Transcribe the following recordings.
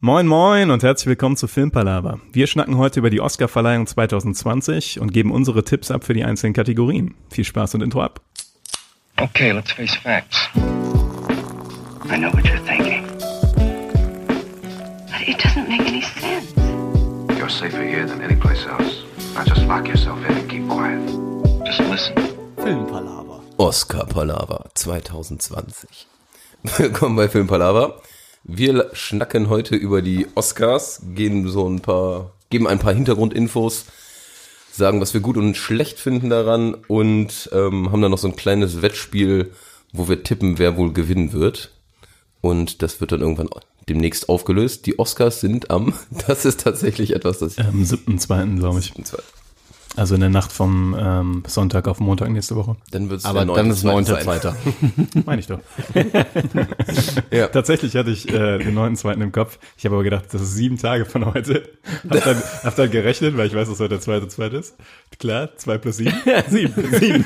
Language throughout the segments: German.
Moin moin und herzlich willkommen zu Filmpalava. Wir schnacken heute über die Oscarverleihung 2020 und geben unsere Tipps ab für die einzelnen Kategorien. Viel Spaß und Intro ab. Okay, let's face facts. I know what you're thinking. But it doesn't make any sense. You're safer here than any place else. Now just lock yourself in and keep quiet. Just listen. Filmpalava. Oscar Palava 2020. Willkommen bei Film Palava. Wir schnacken heute über die Oscars, geben so ein paar, geben ein paar Hintergrundinfos, sagen, was wir gut und schlecht finden daran und ähm, haben dann noch so ein kleines Wettspiel, wo wir tippen, wer wohl gewinnen wird. Und das wird dann irgendwann demnächst aufgelöst. Die Oscars sind am, das ist tatsächlich etwas, das ich. Am 7.2. glaube ich. Also in der Nacht vom ähm, Sonntag auf Montag nächste Woche. Dann wird's Aber der dann ist neunte neunter, sein. zweiter. Meine ich doch. Ja. Tatsächlich hatte ich äh, den 9.2. im Kopf. Ich habe aber gedacht, das ist sieben Tage von heute. Hab dann, hab dann gerechnet, weil ich weiß, dass heute der zweite zweite ist. Klar, zwei plus sieben. sieben. sieben.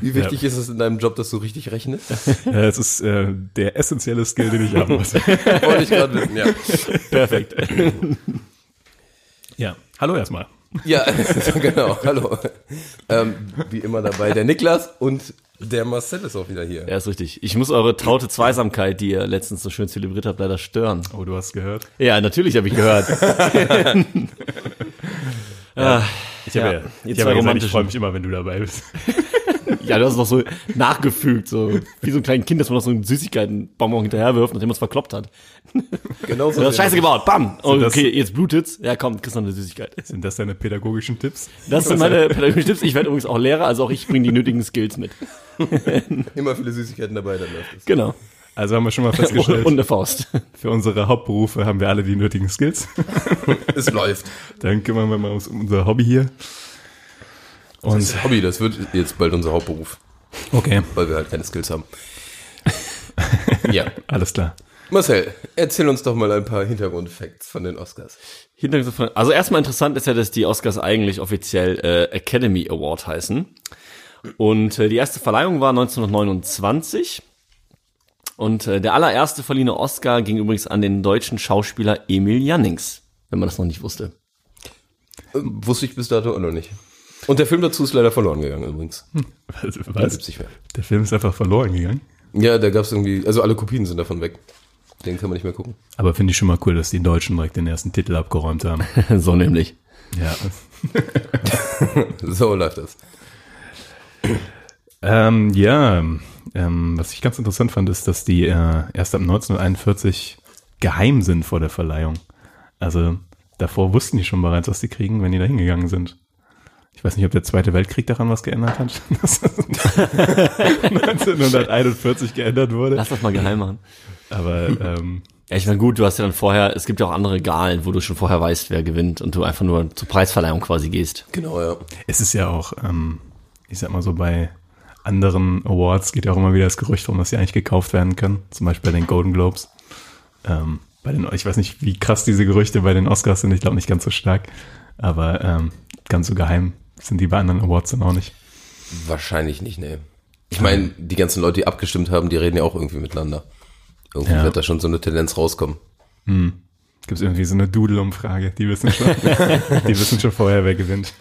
Wie wichtig ist es in deinem Job, dass du richtig rechnest? Äh, es ist äh, der essentielle Skill, den ich haben muss. Wollte ich gerade wissen, ja. Perfekt. Ja, hallo erstmal. Ja, genau, hallo. Ähm, wie immer dabei der Niklas und der Marcel ist auch wieder hier. Ja, ist richtig. Ich muss eure traute Zweisamkeit, die ihr letztens so schön zelebriert habt, leider stören. Oh, du hast gehört. Ja, natürlich habe ich gehört. Ah, Ich habe Ja, ja, ich, hab ja gesagt, ich freue mich immer, wenn du dabei bist. ja, du hast es noch so nachgefügt, so wie so ein kleines Kind, das man noch so einen Süßigkeitenbonbon hinterherwirft, nachdem man es verkloppt hat. Genau Du hast Scheiße gebaut, bam! Oh, das- okay, jetzt blutet's. Ja, komm, kriegst noch eine Süßigkeit. Sind das deine pädagogischen Tipps? Das sind meine pädagogischen Tipps. Ich werde übrigens auch Lehrer, also auch ich bringe die nötigen Skills mit. Immer viele Süßigkeiten dabei, dann läuft es. Genau. Also haben wir schon mal festgestellt, und eine Faust. für unsere Hauptberufe haben wir alle die nötigen Skills. Es läuft. Dann kümmern wir mal uns um unser Hobby hier. Das Und ist Hobby, das wird jetzt bald unser Hauptberuf, okay, weil wir halt keine Skills haben. ja. alles klar. Marcel, erzähl uns doch mal ein paar Hintergrundfacts von den Oscars. Hintergrund von- Also erstmal interessant ist ja, dass die Oscars eigentlich offiziell äh, Academy Award heißen. Und äh, die erste Verleihung war 1929. Und äh, der allererste verliehene Oscar ging übrigens an den deutschen Schauspieler Emil Jannings, wenn man das noch nicht wusste. Äh, wusste ich bis dato auch noch nicht. Und der Film dazu ist leider verloren gegangen übrigens. Was? Den Was? gibt's nicht mehr. Der Film ist einfach verloren gegangen. Ja, da gab's irgendwie, also alle Kopien sind davon weg. Den kann man nicht mehr gucken. Aber finde ich schon mal cool, dass die Deutschen direkt den ersten Titel abgeräumt haben. so nämlich. Ja. So läuft das. Ähm, ja, ähm, was ich ganz interessant fand, ist, dass die äh, erst ab 1941 geheim sind vor der Verleihung. Also davor wussten die schon bereits, was die kriegen, wenn die da hingegangen sind. Ich weiß nicht, ob der Zweite Weltkrieg daran was geändert hat, dass das 1941 geändert wurde. Lass das mal geheim machen. Aber ähm, Ja, ich meine, gut, du hast ja dann vorher, es gibt ja auch andere Galen, wo du schon vorher weißt, wer gewinnt und du einfach nur zur Preisverleihung quasi gehst. Genau, ja. es ist ja auch, ähm, ich sag mal so, bei anderen Awards geht ja auch immer wieder das Gerücht rum, dass sie eigentlich gekauft werden können. Zum Beispiel bei den Golden Globes. Ähm, bei den, ich weiß nicht, wie krass diese Gerüchte bei den Oscars sind. Ich glaube nicht ganz so stark. Aber ähm, ganz so geheim sind die bei anderen Awards dann auch nicht. Wahrscheinlich nicht, nee. Ich meine, die ganzen Leute, die abgestimmt haben, die reden ja auch irgendwie miteinander. Irgendwie Ja. wird da schon so eine Tendenz rauskommen. Gibt es irgendwie so eine Doodle-Umfrage. Die wissen schon, die wissen schon vorher, wer gewinnt.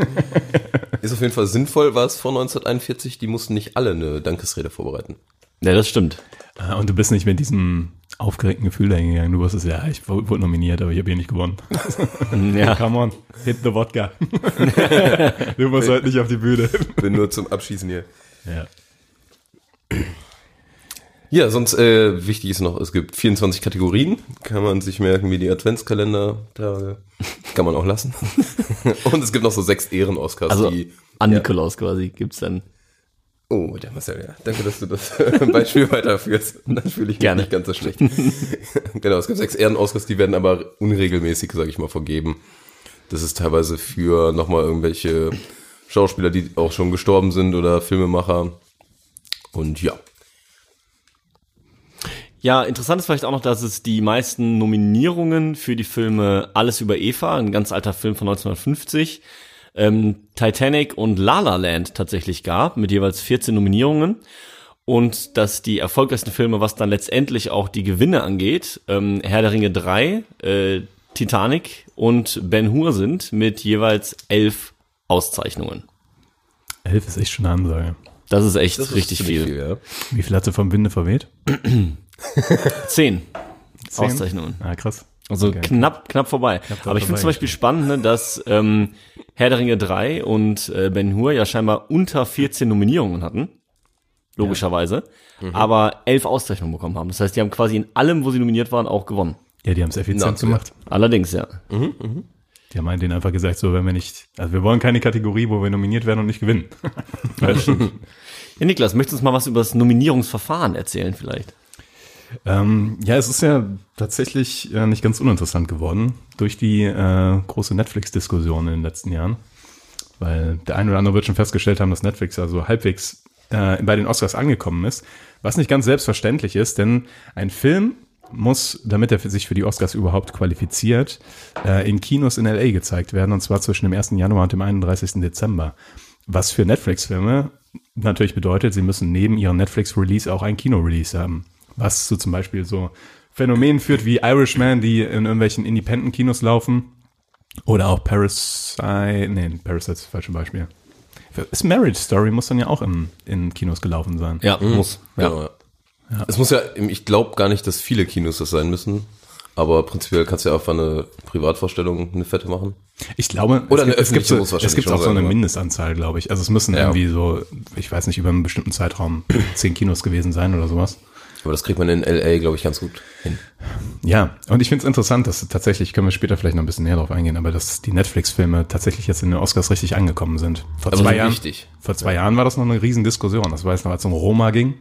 Ist auf jeden Fall sinnvoll, war es vor 1941, die mussten nicht alle eine Dankesrede vorbereiten. Ja, das stimmt. Äh, Und du bist nicht mit diesem aufgeregten Gefühl dahingegangen. Du wusstest, ja, ich wu- wurde nominiert, aber ich habe hier nicht gewonnen. Ja. Come on, hit the vodka. du musst heute nicht auf die Bühne. Bin nur zum Abschießen hier. Ja. Ja, sonst äh, wichtig ist noch, es gibt 24 Kategorien. Kann man sich merken wie die Adventskalender-Tage. Kann man auch lassen. Und es gibt noch so sechs Ehren-Oscars, Also die. an ja. Nikolaus quasi gibt's dann. Oh, der Marcel, ja. Danke, dass du das Beispiel weiterführst. Dann fühle ich mich Gerne. nicht ganz so schlecht. genau, es gibt sechs Ehren-Oscars, die werden aber unregelmäßig, sage ich mal, vergeben. Das ist teilweise für nochmal irgendwelche Schauspieler, die auch schon gestorben sind oder Filmemacher. Und ja. Ja, interessant ist vielleicht auch noch, dass es die meisten Nominierungen für die Filme Alles über Eva, ein ganz alter Film von 1950, ähm, Titanic und La La Land tatsächlich gab, mit jeweils 14 Nominierungen. und dass die erfolgreichsten Filme, was dann letztendlich auch die Gewinne angeht, ähm, Herr der Ringe 3, äh, Titanic und Ben Hur sind mit jeweils elf Auszeichnungen. Elf ist echt schon eine Ansage. Das ist echt Das ist richtig ziemlich viel. ja. Wie viel hat sie vom Winde verweht? Zehn Zehn? Auszeichnungen. Ah, krass. Also Okay. knapp, knapp vorbei. dran Aber ich finde zum. Beispiel spannend, ne, dass ähm, Herr der Ringe 3 und äh, Ben Hur ja scheinbar unter 14 Nominierungen hatten. Logischerweise. Aber elf Auszeichnungen bekommen haben. Das heißt, die haben quasi in allem, wo sie nominiert waren, auch gewonnen. Ja, die haben es effizient Na, gemacht. Allerdings, ja. Die haben denen einfach gesagt, so, wenn wir nicht, also wir wollen keine Kategorie, wo wir nominiert werden und nicht gewinnen. Ja, Niklas, möchtest du uns mal was über das Nominierungsverfahren erzählen vielleicht? Ähm, ja, es ist ja tatsächlich äh, nicht ganz uninteressant geworden durch die äh, große Netflix-Diskussion in den letzten Jahren. Weil der eine oder andere wird schon festgestellt haben, dass Netflix also halbwegs äh, bei den Oscars angekommen ist. Was nicht ganz selbstverständlich ist, denn ein Film muss, damit er sich für die Oscars überhaupt qualifiziert, äh, in Kinos in LA gezeigt werden, und zwar zwischen dem 1. Januar und dem 31. Dezember. Was für Netflix-Filme natürlich bedeutet, sie müssen neben ihrem Netflix-Release auch ein Kino-Release haben. Was zu zum Beispiel so Phänomenen führt wie Irishman, die in irgendwelchen Independent-Kinos laufen. Oder auch Parasite, nee, Parasite ist das falsche Beispiel. Ist Marriage Story, muss dann ja auch in, in Kinos gelaufen sein. Ja, muss. Ja. Genau, ja. Es muss ja, ich glaube gar nicht, dass viele Kinos das sein müssen. Aber prinzipiell kannst du ja einfach eine Privatvorstellung, eine fette machen. Ich glaube, Oder es eine gibt, es gibt, öffentliche so, es gibt auch so eine ne? Mindestanzahl, glaube ich. Also es müssen Ja. irgendwie so, ich weiß nicht, über einen bestimmten Zeitraum zehn Kinos gewesen sein oder sowas. Aber das kriegt man in LA, glaube ich, ganz gut hin. Ja, und ich finde es interessant, dass tatsächlich, können wir später vielleicht noch ein bisschen näher drauf eingehen, aber dass die Netflix-Filme tatsächlich jetzt in den Oscars richtig angekommen sind. Vor Also zwei Jahren, richtig. vor zwei Jahren war das noch eine Riesendiskussion. Das war jetzt noch, als es um Roma ging.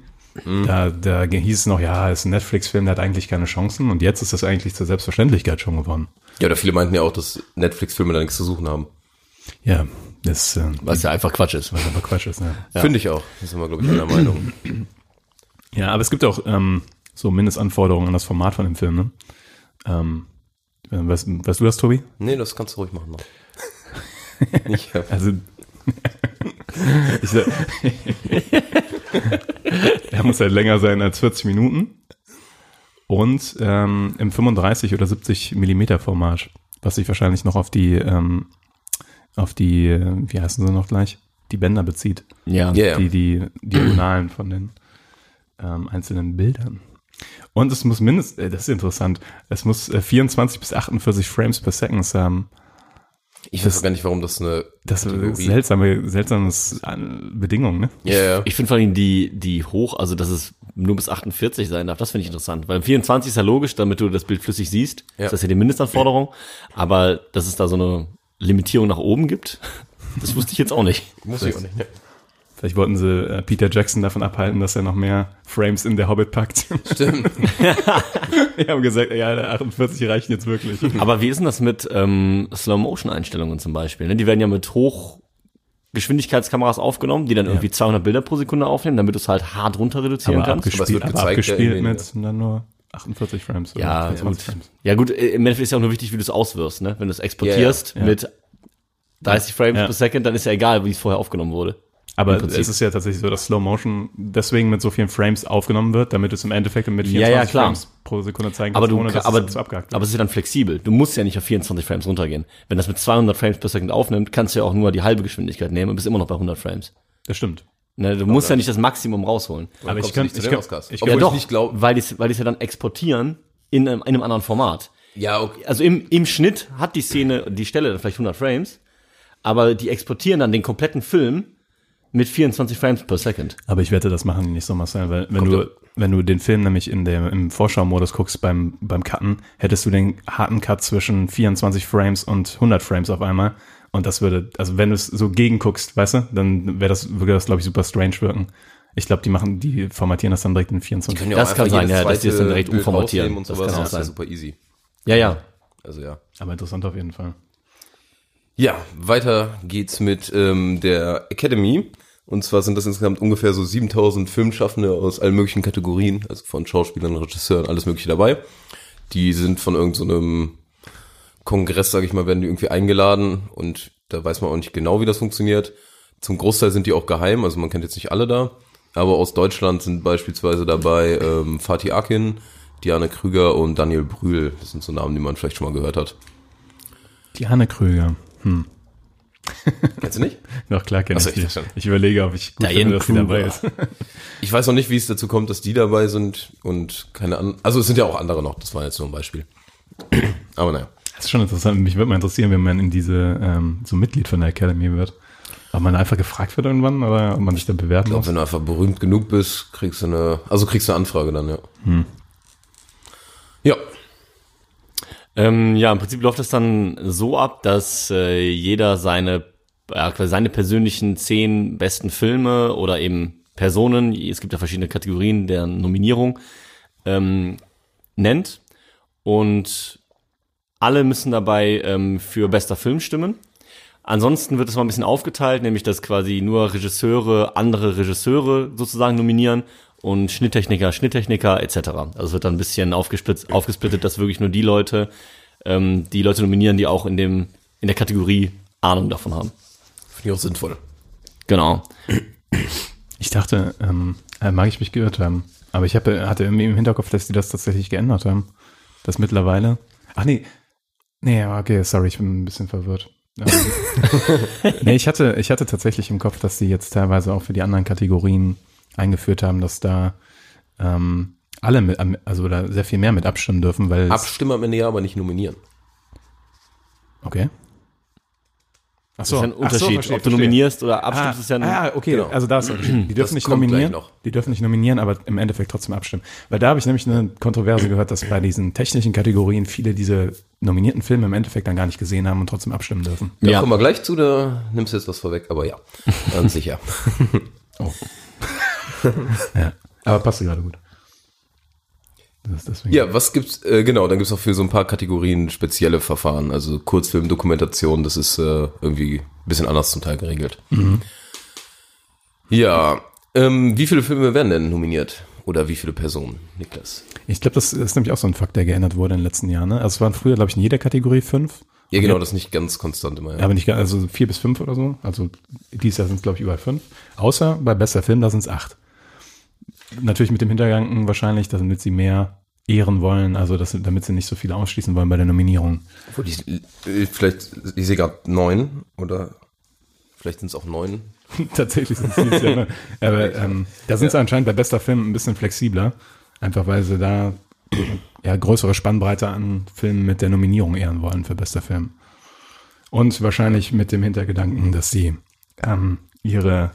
Mhm. Da, da hieß es noch, ja, ist ein Netflix-Film, der hat eigentlich keine Chancen. Und jetzt ist das eigentlich zur Selbstverständlichkeit schon geworden. Ja, oder viele meinten ja auch, dass Netflix-Filme da nichts zu suchen haben. Ja, das äh, Was ja einfach Quatsch ist. was aber Quatsch ist. Ne? Finde ich auch. Das sind wir, glaube ich, einer Meinung. Ja, aber es gibt auch ähm, so Mindestanforderungen an das Format von dem Film. Ne? Ähm, weißt, weißt du das, Tobi? Nee, das kannst du ruhig machen noch. ich hab, Also, ich, er muss halt länger sein als 40 Minuten und ähm, im 35 oder 70 Millimeter Format, was sich wahrscheinlich noch auf die, ähm, auf die, äh, wie heißen sie noch gleich, die Bänder bezieht, Ja. Ja. die die Diagonalen von den ähm, einzelnen Bildern. Und es muss mindestens, äh, das ist interessant, es muss äh, 24 bis 48 Frames per Second haben. ich weiß auch gar nicht, warum das eine Das ist seltsame, seltsames äh, Bedingung, ne? Ja, ja. Ich finde vor allem die, die hoch, also dass es nur bis 48 sein darf, das finde ich interessant. Weil 24 ist ja logisch, damit du das Bild flüssig siehst. Ja. Das ist ja die Mindestanforderung. Aber dass es da so eine Limitierung nach oben gibt, das wusste ich jetzt auch nicht. Muss ich auch nicht. Ne? Vielleicht wollten sie äh, Peter Jackson davon abhalten, dass er noch mehr Frames in der Hobbit packt. Stimmt. Wir haben gesagt, ja, der 48 reichen jetzt wirklich. Aber wie ist denn das mit ähm, Slow-Motion-Einstellungen zum Beispiel? Ne? Die werden ja mit Hochgeschwindigkeitskameras aufgenommen, die dann irgendwie 200 Bilder pro Sekunde aufnehmen, damit du es halt hart runter reduzieren aber kannst. Aber es wird abgespielt, aber ja, abgespielt mit dann nur 48 Frames. oder Ja, 24 gut. Frames. Ja gut, äh, im Endeffekt ist ja auch nur wichtig, wie du es auswirfst. Ne? Wenn du es exportierst Ja, ja. mit 30 Frames Ja. per Second, dann ist ja egal, wie es vorher aufgenommen wurde. Aber es ist ja tatsächlich so, dass Slow Motion deswegen mit so vielen Frames aufgenommen wird, damit es im Endeffekt mit Ja, 24 ja, klar. Frames pro Sekunde zeigen Aber du, ohne dass aber, es so abgehakt wird. aber es ist ja dann flexibel. Du musst ja nicht auf 24 Frames runtergehen. Wenn das mit 200 Frames per Second aufnimmt, kannst du ja auch nur die halbe Geschwindigkeit nehmen und bist immer noch bei 100 Frames. das stimmt. Ne, du musst ja nicht das Maximum rausholen. Aber ich kann, ich kann, ich kann, ich doch, nicht glaub- weil die es weil die's ja dann exportieren in einem, in einem anderen Format. Ja, okay. Also im, im Schnitt hat die Szene, die Stelle dann vielleicht 100 Frames, aber die exportieren dann den kompletten Film mit 24 Frames per Second. aber ich wette, das machen die nicht so, Marcel, weil wenn Kommt du, wenn du den Film nämlich in der, im Vorschau-Modus guckst beim, beim Cutten, hättest du den harten Cut zwischen 24 Frames und 100 Frames auf einmal. Und das würde, also wenn du es so gegenguckst, weißt du, dann wäre das, würde das, glaube ich, super strange wirken. Ich glaube, die machen, die formatieren das dann direkt in 24. Können ja Das auch kann sein, ja, dass die es dann direkt Bild umformatieren. Und Das sowas. kann auch das ist ja sein. super easy. Ja, ja. Also ja. Aber interessant auf jeden Fall. Ja, weiter geht's mit ähm, der Academy. Und zwar sind das insgesamt ungefähr so 7000 Filmschaffende aus allen möglichen Kategorien, also von Schauspielern, Regisseuren, alles mögliche dabei. Die sind von irgendeinem Kongress, sage ich mal, werden die irgendwie eingeladen und da weiß man auch nicht genau, wie das funktioniert. Zum Großteil sind die auch geheim, also man kennt jetzt nicht alle da. Aber aus Deutschland sind beispielsweise dabei ähm, Fatih Akin, Diane Krüger und Daniel Brühl. Das sind so Namen, die man vielleicht schon mal gehört hat. Diane Krüger. Kennst du nicht? Doch, klar kenne ich ich die. Ich überlege, ob ich gut Diane finde, dass sie dabei Kruger. ist. Ich weiß noch nicht, wie es dazu kommt, dass die dabei sind und keine anderen. Also es sind ja auch andere noch, das war jetzt nur ein Beispiel. Aber naja. Das ist schon interessant. Mich würde mal interessieren, wenn man in diese, ähm, so Mitglied von der Academy wird. Ob man einfach gefragt wird irgendwann oder ob man sich da bewerben Ich glaube, muss. wenn du einfach berühmt genug bist, kriegst du eine, also kriegst du eine Anfrage dann, ja. Ja, Ähm, ja, im Prinzip läuft es dann so ab, dass äh, jeder seine, quasi seine persönlichen zehn besten Filme oder eben Personen, es gibt ja verschiedene Kategorien der Nominierung, ähm, nennt. Und alle müssen dabei ähm, für bester Film stimmen. Ansonsten wird es mal ein bisschen aufgeteilt, nämlich dass quasi nur Regisseure andere Regisseure sozusagen nominieren und Schnitttechniker Schnitttechniker etc. Also es wird dann ein bisschen aufgesplittet, aufgesplittet dass wirklich nur die Leute ähm, die Leute nominieren, die auch in dem in der Kategorie Ahnung davon haben. finde ich auch sinnvoll. Genau. Ich dachte, ähm, äh, mag ich mich geirrt haben. Aber ich habe, hatte irgendwie im Hinterkopf, dass die das tatsächlich geändert haben. Das mittlerweile. Ach nee. Nee, okay, sorry, ich bin ein bisschen verwirrt. Ähm, nee, ich hatte, ich hatte tatsächlich im Kopf, dass die jetzt teilweise auch für die anderen Kategorien eingeführt haben, dass da ähm, alle mit, also oder sehr viel mehr mit abstimmen dürfen, weil Abstimmen am Ende ja, aber nicht nominieren. okay. Ach Das ist ein Unterschied, ob du nominierst oder abstimmst, ist ja ein, ah, okay, genau. also da ist. Die dürfen nicht nominieren, noch. die dürfen nicht nominieren, aber im Endeffekt trotzdem abstimmen. Weil da habe ich nämlich eine Kontroverse gehört, dass bei diesen technischen Kategorien viele diese nominierten Filme im Endeffekt dann gar nicht gesehen haben und trotzdem abstimmen dürfen. Da Ja. kommen wir gleich zu, da nimmst du jetzt was vorweg, aber ja, ganz sicher. Ja, aber passt gerade gut. Ja, was gibt's, äh, genau, dann gibt's auch für so ein paar Kategorien spezielle Verfahren, also Kurzfilm, Dokumentation, das ist äh, irgendwie ein bisschen anders zum Teil geregelt. Ja, ähm, wie viele Filme werden denn nominiert? Oder wie viele Personen, Niklas? Ich glaube, das ist nämlich auch so ein Fakt, der geändert wurde in den letzten Jahren. Ne? Also es waren früher, glaube ich, in jeder Kategorie fünf. Ja, genau, das ist nicht ganz konstant immer. Ja. Aber nicht, also vier bis fünf oder so. Also dieses Jahr sind es, glaube ich, überall fünf. Außer bei bester Film, da sind es acht. Natürlich mit dem Hintergedanken wahrscheinlich, damit sie mehr ehren wollen, also dass, damit sie nicht so viele ausschließen wollen bei der Nominierung. Obwohl ich, äh, vielleicht, ich sehe gerade neun oder vielleicht sind es auch neun. Tatsächlich sind es Jahr. Ne? Aber ähm, da sind sie anscheinend bei bester Film ein bisschen flexibler. Einfach weil sie da ja, größere Spannbreite an Filmen mit der Nominierung ehren wollen für bester Film. Und wahrscheinlich mit dem Hintergedanken, dass sie ähm, ihre,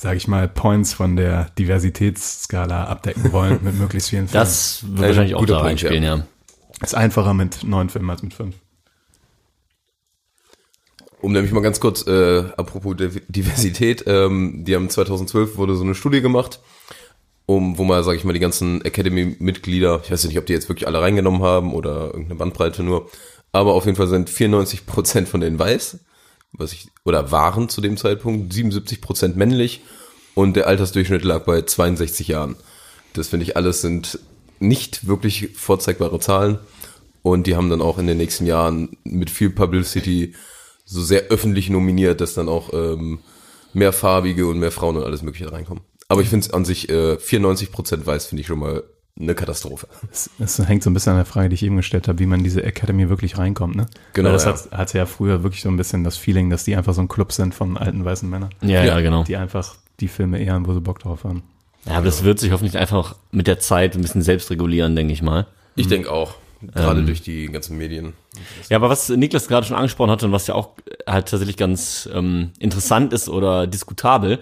sage ich mal, Points von der Diversitätsskala abdecken wollen mit möglichst vielen Filmen. das wird Ein wahrscheinlich auch da Punkt, reinspielen, ja. ist einfacher mit neun Filmen als mit fünf. Um nämlich mal ganz kurz, äh, apropos Div- Diversität, ähm, die haben 2012 wurde so eine Studie gemacht, um, wo mal, sage ich mal, die ganzen Academy-Mitglieder, ich weiß nicht, ob die jetzt wirklich alle reingenommen haben oder irgendeine Bandbreite nur, aber auf jeden Fall sind 94 Prozent von denen weiß, was ich, oder waren zu dem Zeitpunkt, 77 Prozent männlich und der Altersdurchschnitt lag bei 62 Jahren. Das finde ich alles sind nicht wirklich vorzeigbare Zahlen und die haben dann auch in den nächsten Jahren mit viel Publicity so sehr öffentlich nominiert, dass dann auch ähm, mehr Farbige und mehr Frauen und alles mögliche reinkommen. Aber ich finde es an sich, äh, 94% weiß, finde ich schon mal eine Katastrophe. Es, es hängt so ein bisschen an der Frage, die ich eben gestellt habe, wie man in diese Academy wirklich reinkommt. Ne? Genau, Weil das ja. hat, hatte ja früher wirklich so ein bisschen das Feeling, dass die einfach so ein Club sind von alten weißen Männern, Ja, ja, genau. die einfach die Filme ehren, wo sie Bock drauf haben. Ja, aber das wird sich hoffentlich einfach mit der Zeit ein bisschen selbst regulieren, denke ich mal. Ich denke auch, gerade durch die ganzen Medien. Ja, aber was Niklas gerade schon angesprochen hatte und was ja auch halt tatsächlich ganz ähm, interessant ist oder diskutabel,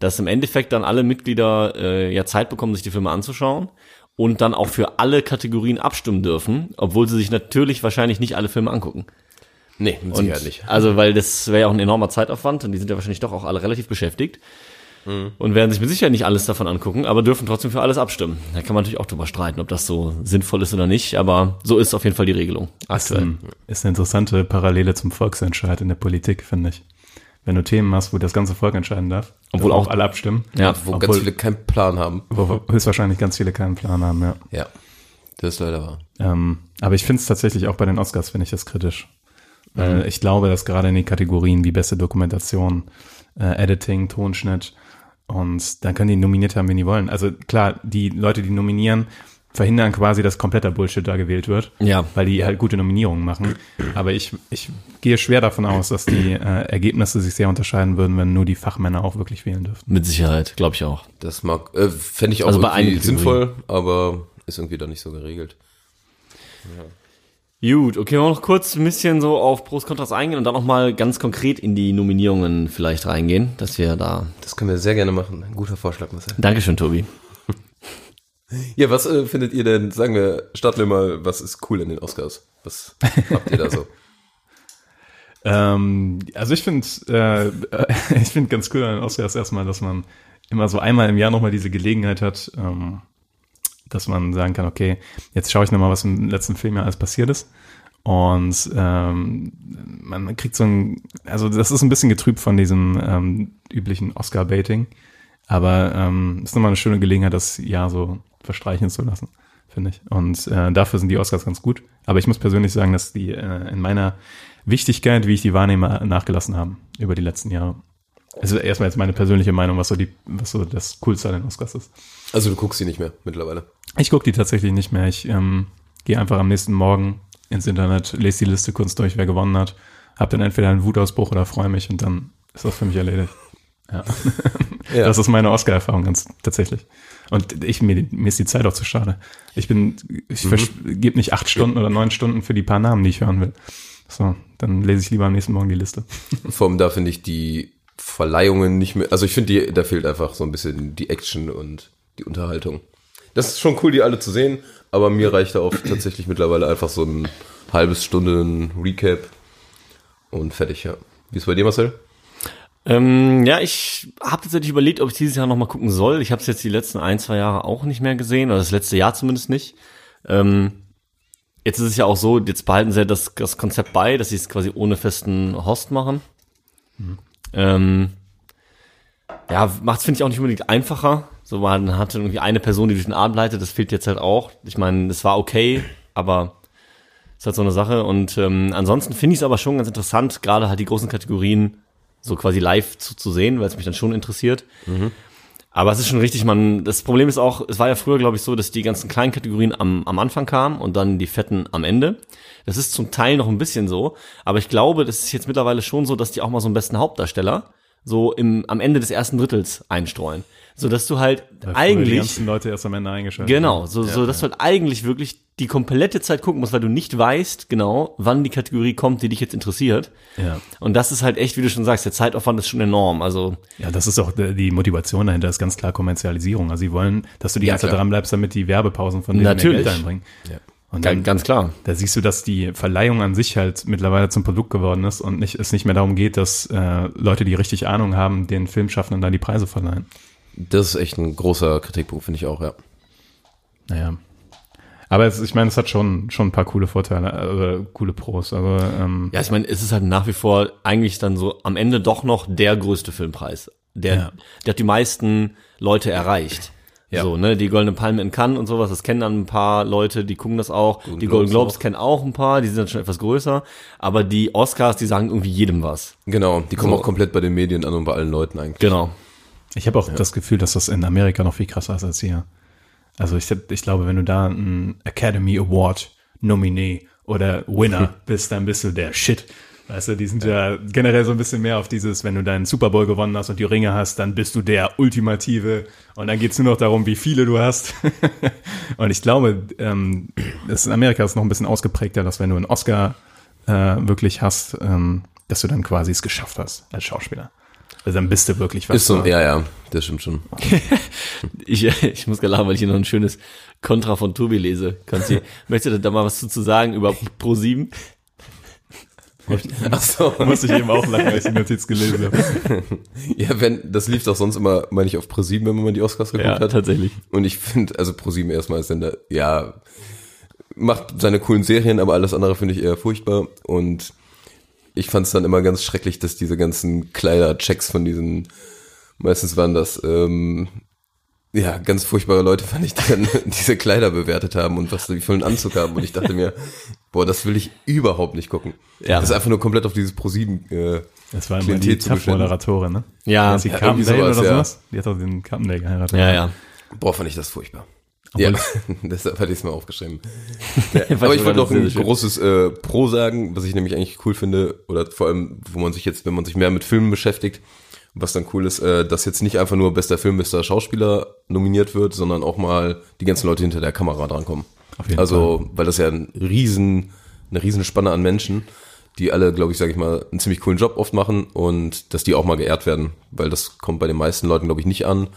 dass im Endeffekt dann alle Mitglieder äh, ja Zeit bekommen, sich die Filme anzuschauen und dann auch für alle Kategorien abstimmen dürfen, obwohl sie sich natürlich wahrscheinlich nicht alle Filme angucken. Nee, mit Und, Sicherheit nicht. Also, weil das wäre ja auch ein enormer Zeitaufwand und die sind ja wahrscheinlich doch auch alle relativ beschäftigt. Und werden sich mit Sicherheit nicht alles davon angucken, aber dürfen trotzdem für alles abstimmen. Da kann man natürlich auch drüber streiten, ob das so sinnvoll ist oder nicht, aber so ist auf jeden Fall die Regelung aktuell. Ähm, Ist eine interessante Parallele zum Volksentscheid in der Politik, finde ich. Wenn du Themen hast, wo das ganze Volk entscheiden darf, Obwohl auch- alle abstimmen, Ja, Wo obwohl- ganz viele keinen Plan haben. wo höchstwahrscheinlich ganz viele keinen Plan haben, ja. Ja, das ist leider wahr. Ähm, aber ich finde es tatsächlich auch bei den Oscars finde ich das kritisch. Weil ich glaube, dass gerade in den Kategorien wie beste Dokumentation, äh, Editing, Tonschnitt Und dann können die nominiert haben, wen die wollen. Also klar, die Leute, die nominieren, verhindern quasi, dass kompletter Bullshit da gewählt wird. Ja. Weil die halt gute Nominierungen machen. Aber ich, ich gehe schwer davon aus, dass die äh, Ergebnisse sich sehr unterscheiden würden, wenn nur die Fachmänner auch wirklich wählen dürften. Mit Sicherheit, glaube ich auch. Das mag, äh, fände ich auch Also bei irgendwie einigen sinnvoll, aber ist irgendwie da nicht so geregelt. Gut, okay, wollen wir noch kurz ein bisschen so auf Pros Kontras eingehen und dann noch mal ganz konkret in die Nominierungen vielleicht reingehen, dass wir da. Das können wir sehr gerne machen. Ein guter Vorschlag, Marcel. Dankeschön, Tobi. Ja, was äh, findet ihr denn, sagen wir, starten wir mal, was ist cool in den Oscars? Was habt ihr da so? Ähm, also ich finde, äh, ich finde ganz cool an den Oscars erstmal, dass man immer so einmal im Jahr nochmal diese Gelegenheit hat, ähm, dass man sagen kann, okay, jetzt schaue ich nochmal, was im letzten Film ja alles passiert ist. Und ähm, man, man kriegt so ein, also das ist ein bisschen getrübt von diesem ähm, üblichen Oscar-Baiting. Aber ähm, ist nochmal eine schöne Gelegenheit, das Jahr so verstreichen zu lassen, finde ich. Und äh, dafür sind die Oscars ganz gut. Aber ich muss persönlich sagen, dass die äh, in meiner Wichtigkeit, wie ich die wahrnehme, nachgelassen haben über die letzten Jahre. Also erstmal jetzt meine persönliche Meinung, was so die, was so das Coolste an den Oscars ist. Also du guckst sie nicht mehr mittlerweile. Ich gucke die tatsächlich nicht mehr. Ich ähm, gehe einfach am nächsten Morgen ins Internet, lese die Liste kurz durch, wer gewonnen hat, hab dann entweder einen Wutausbruch oder freue mich und dann ist das für mich erledigt. Ja. Ja. Das ist meine Oscar-Erfahrung ganz tatsächlich. Und ich, mir, mir ist die Zeit auch zu schade. Ich bin, ich Mhm. gebe nicht acht Stunden oder neun Stunden für die paar Namen, die ich hören will. So, dann lese ich lieber am nächsten Morgen die Liste. Vor allem da finde ich die Verleihungen nicht mehr, also ich finde, da fehlt einfach so ein bisschen die Action und die Unterhaltung. Das ist schon cool, die alle zu sehen, aber mir reicht da auch tatsächlich mittlerweile einfach so ein halbes Stunden Recap und fertig, ja. Wie ist bei dir, Marcel? Ähm, ja, ich habe tatsächlich überlegt, ob ich dieses Jahr noch mal gucken soll. Ich habe es jetzt die letzten ein, zwei Jahre auch nicht mehr gesehen, oder das letzte Jahr zumindest nicht. Ähm, jetzt ist es ja auch so, jetzt behalten sie ja das, das Konzept bei, dass sie es quasi ohne festen Host machen. Ähm, ja, macht finde ich, auch nicht unbedingt einfacher. So, man hatte irgendwie eine Person, die durch den Abend leitet, das fehlt jetzt halt auch. Ich meine, es war okay, aber ist halt so eine Sache. Und ähm, ansonsten finde ich es aber schon ganz interessant, gerade halt die großen Kategorien so quasi live zu, zu sehen, weil es mich dann schon interessiert. Aber es ist schon richtig, man, das Problem ist auch, es war ja früher, glaube ich, so, dass die ganzen kleinen Kategorien am, am Anfang kamen und dann die fetten am Ende. Das ist zum Teil noch ein bisschen so, aber ich glaube, das ist jetzt mittlerweile schon so, dass die auch mal so einen besten Hauptdarsteller so im, am Ende des ersten Drittels einstreuen. So dass du halt Weil früher Die eigentlich, ganzen Leute erst am Ende eingeschaltet genau, so, so dass du halt eigentlich wirklich die komplette Zeit gucken musst, weil du nicht weißt genau, wann die Kategorie kommt, die dich jetzt interessiert. Ja. Und das ist halt echt, wie du schon sagst, der Zeitaufwand ist schon enorm. Also Ja, das ist auch die Motivation dahinter, ist ganz klar Kommerzialisierung. Also sie wollen, dass du die Ja, ganze Zeit dran bleibst, damit die Werbepausen von denen Natürlich. Geld einbringen. Ja. Und dann, ganz klar. da siehst du, dass die Verleihung an sich halt mittlerweile zum Produkt geworden ist und nicht, es nicht mehr darum geht, dass äh, Leute, die richtig Ahnung haben, den Filmschaffenden dann die Preise verleihen. Das ist echt ein großer Kritikpunkt, finde ich auch, ja. Naja. Aber es, ich meine, es hat schon, schon ein paar coole Vorteile, äh, coole Pros. Also ähm, Ja, ich meine, es ist halt nach wie vor eigentlich dann so am Ende doch noch der größte Filmpreis. Der, Ja. der hat die meisten Leute erreicht. Ja. So, ne, die Goldene Palme in Cannes und sowas, das kennen dann ein paar Leute, die gucken das auch. die Golden Globes Globes auch. kennen auch ein paar, die sind dann schon etwas größer. Aber die Oscars, die sagen irgendwie jedem was. Genau, die kommen So. auch komplett bei den Medien an und bei allen Leuten eigentlich. Genau. Ich habe auch das Gefühl, dass das in Amerika noch viel krasser ist als hier. Also ich, ich glaube, wenn du da ein Academy Award Nominee oder Winner bist, dann bist du der Shit. Weißt du, die sind ja. generell so ein bisschen mehr auf dieses, wenn du deinen Super Bowl gewonnen hast und die Ringe hast, dann bist du der Ultimative und dann geht's nur noch darum, wie viele du hast. und ich glaube, ähm, das in Amerika ist noch ein bisschen ausgeprägter, dass wenn du einen Oscar äh, wirklich hast, ähm, dass du dann quasi es geschafft hast als Schauspieler. Also dann bist du wirklich was. Ist so, ja, ja, das stimmt schon. Ich, ich muss gerade lachen, weil ich hier noch ein schönes Kontra von Tobi lese. Kannst du, möchtest du da mal was zu, zu sagen über Pro7? Ach so. Musste ich eben auch lachen, als ich die Notiz gelesen habe. Ja, wenn, das lief doch sonst immer, meine ich, auf ProSieben, wenn man die Oscars geguckt Ja, hat. tatsächlich. Und ich finde, also ProSieben erstmal ist Sender, ja, macht seine coolen Serien, aber alles andere finde ich eher furchtbar. Und ich fand es dann immer ganz schrecklich, dass diese ganzen Kleiderchecks von diesen, meistens waren das, ähm, ja, ganz furchtbare Leute fand ich, die dann diese Kleider bewertet haben und was die für einen Anzug haben. Und ich dachte mir, Boah, das will ich überhaupt nicht gucken. Ja. Das ist einfach nur komplett auf dieses ProSieben. Äh, Das war immer die. TAF-Moderatorin, ne? Ja, Ist die ja, Carpendale irgendwie oder sowas, ja. sowas? Die hat doch den Carpendale geheiratet. ja, ja. boah, fand ich das furchtbar. Obwohl- ja, deshalb hatte ich es mir aufgeschrieben. Ja, aber ich wollte noch ein großes äh, Pro sagen, was ich nämlich eigentlich cool finde, oder vor allem, wo man sich jetzt, wenn man sich mehr mit Filmen beschäftigt, was dann cool ist, äh, dass jetzt nicht einfach nur bester Film, bester Schauspieler nominiert wird, sondern auch mal die ganzen Leute hinter der Kamera drankommen. Auf jeden also, weil das ja ein riesen, eine riesen Spanne an Menschen, die alle, glaube ich, sage ich mal, einen ziemlich coolen Job oft machen und dass die auch mal geehrt werden, weil das kommt bei den meisten Leuten, glaube ich, nicht an.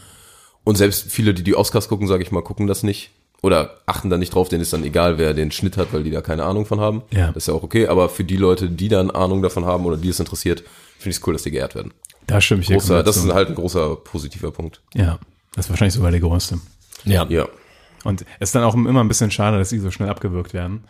Und selbst viele, die die Oscars gucken, sage ich mal, gucken das nicht oder achten da nicht drauf, denen ist dann egal, wer den Schnitt hat, weil die da keine Ahnung von haben. Ja. Das ist ja auch okay, aber für die Leute, die dann Ahnung davon haben oder die es interessiert, finde ich es cool, dass die geehrt werden. Da stimme ich Großer, das ist halt ein großer positiver Punkt. Ja, das ist wahrscheinlich sogar der größte. Ja. Ja. Und es ist dann auch immer ein bisschen schade, dass sie so schnell abgewürgt werden.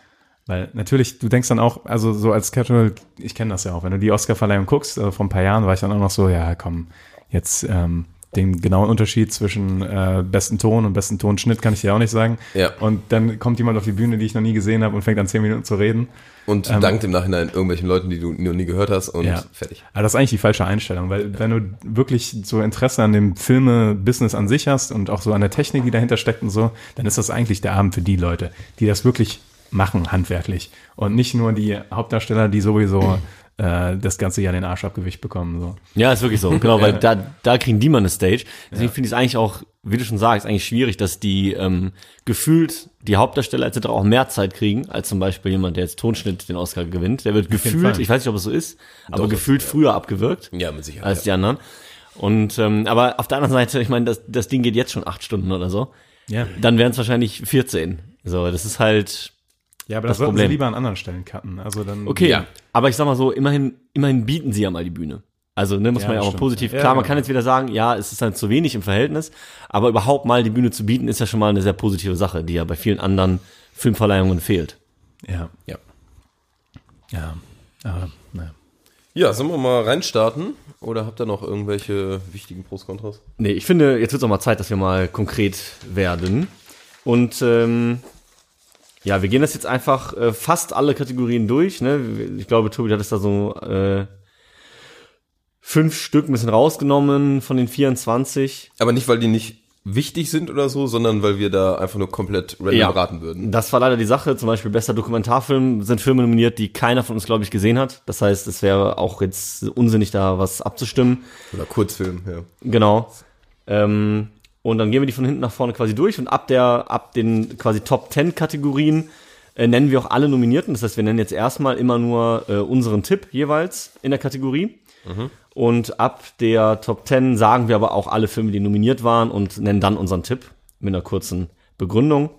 Weil natürlich, du denkst dann auch, also so als Casual, ich kenne das ja auch, wenn du die Oscar-Verleihung guckst, also vor ein paar Jahren war ich dann auch noch so, ja komm, jetzt ähm, den genauen Unterschied zwischen äh, besten Ton und besten Tonschnitt kann ich dir auch nicht sagen. Ja. Und dann kommt jemand auf die Bühne, die ich noch nie gesehen habe und fängt an zehn Minuten zu reden. Und dankt im Nachhinein irgendwelchen Leuten, die du noch nie gehört hast und Ja. fertig. Aber das ist eigentlich die falsche Einstellung, weil wenn du wirklich so Interesse an dem Filme-Business an sich hast und auch so an der Technik, die dahinter steckt und so, dann ist das eigentlich der Abend für die Leute, die das wirklich machen, handwerklich. Und nicht nur die Hauptdarsteller, die sowieso äh, das ganze Jahr den Arsch abgewicht bekommen. So. Ja, ist wirklich so. Genau, weil da, da kriegen die mal eine Stage. Deswegen finde ich es eigentlich auch, wie du schon sagst, eigentlich schwierig, dass die ähm, gefühlt die Hauptdarsteller etc. auch mehr Zeit kriegen, als zum Beispiel jemand, der jetzt Tonschnitt den Oscar gewinnt. Der wird gefühlt, ich weiß nicht, ob es so ist, aber Doch, gefühlt früher abgewirkt Ja, mit Sicherheit. als die anderen. Und ähm, aber auf der anderen Seite, ich meine, das, das Ding geht jetzt schon acht Stunden oder so. Ja. Dann wären es wahrscheinlich 14. So, das ist halt Ja, aber Das das, sollten Problem. sie lieber an anderen Stellen cutten. Also dann. Okay, Ja. aber ich sag mal so, immerhin, immerhin bieten sie ja mal die Bühne. Also, ne, muss Ja, man ja auch mal stimmt. positiv. Ja, Klar, man genau. kann jetzt wieder sagen, ja, es ist dann zu wenig im Verhältnis, aber überhaupt mal die Bühne zu bieten, ist ja schon mal eine sehr positive Sache, die ja bei vielen anderen Filmverleihungen fehlt. Ja. Ja. Ja. Aber, naja. Ja, sollen wir mal reinstarten? Oder habt ihr noch irgendwelche wichtigen Pros, Kontras? Nee, ich finde, jetzt wird es auch mal Zeit, dass wir mal konkret werden. Und ähm, ja, wir gehen das jetzt einfach äh, fast alle Kategorien durch. Ne? Ich glaube, Tobi hat es da so äh, fünf Stück ein bisschen rausgenommen von den 24. Aber nicht, weil die nicht wichtig sind oder so, sondern weil wir da einfach nur komplett random Ja. raten würden. Das war leider die Sache. Zum Beispiel bester Dokumentarfilm sind Filme nominiert, die keiner von uns, glaube ich, gesehen hat. Das heißt, es wäre auch jetzt unsinnig, da was abzustimmen. Oder Kurzfilm, ja. Genau. Ähm, und dann gehen wir die von hinten nach vorne quasi durch und ab der, ab den quasi Top 10 Kategorien äh, nennen wir auch alle Nominierten. Das heißt, wir nennen jetzt erstmal immer nur äh, unseren Tipp jeweils in der Kategorie. Und ab der Top 10 sagen wir aber auch alle Filme, die nominiert waren und nennen dann unseren Tipp mit einer kurzen Begründung.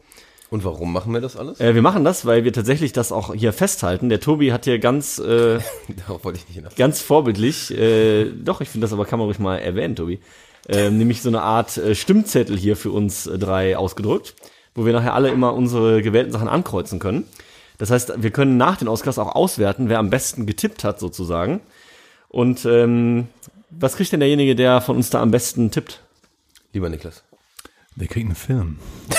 Und warum machen wir das alles? Äh, wir machen das, weil wir tatsächlich das auch hier festhalten. Der Tobi hat hier ganz, äh, Darauf wollte ich nicht hinaus. ganz vorbildlich, äh, doch, ich finde das aber kann man ruhig mal erwähnen, Tobi, äh, nämlich so eine Art äh, Stimmzettel hier für uns äh, drei ausgedrückt, wo wir nachher alle immer unsere gewählten Sachen ankreuzen können. Das heißt, wir können nach den Oscars auch auswerten, wer am besten getippt hat sozusagen. Und ähm, was kriegt denn derjenige, der von uns da am besten tippt? Lieber Niklas. Der kriegt einen Film.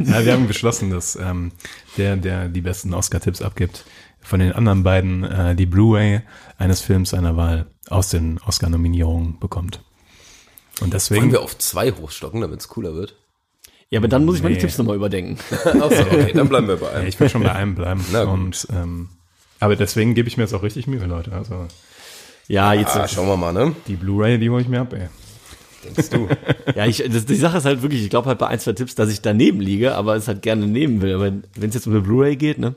ja, wir haben beschlossen, dass ähm, der, der die besten Oscar-Tipps abgibt, von den anderen beiden äh, die Blu-ray eines Films seiner Wahl aus den Oscar-Nominierungen bekommt. Und deswegen, Wollen wir auf zwei hochstocken, damit es cooler wird? Ja, aber dann muss ich meine Nee. Tipps nochmal überdenken. Achso, okay, dann bleiben wir bei ja, einem. ich will schon bei einem bleiben. Na gut. und ähm, aber deswegen gebe ich mir jetzt auch richtig Mühe, Leute. Also Ja, jetzt. Ah, schauen wir mal, ne? die Blu-ray, die hole ich mir ab, ey. Denkst du? Ja, ich, das, die Sache ist halt wirklich, ich glaube halt bei ein, zwei Tipps, dass ich daneben liege, aber es halt gerne nehmen will. Aber wenn es jetzt um eine Blu-ray geht, ne?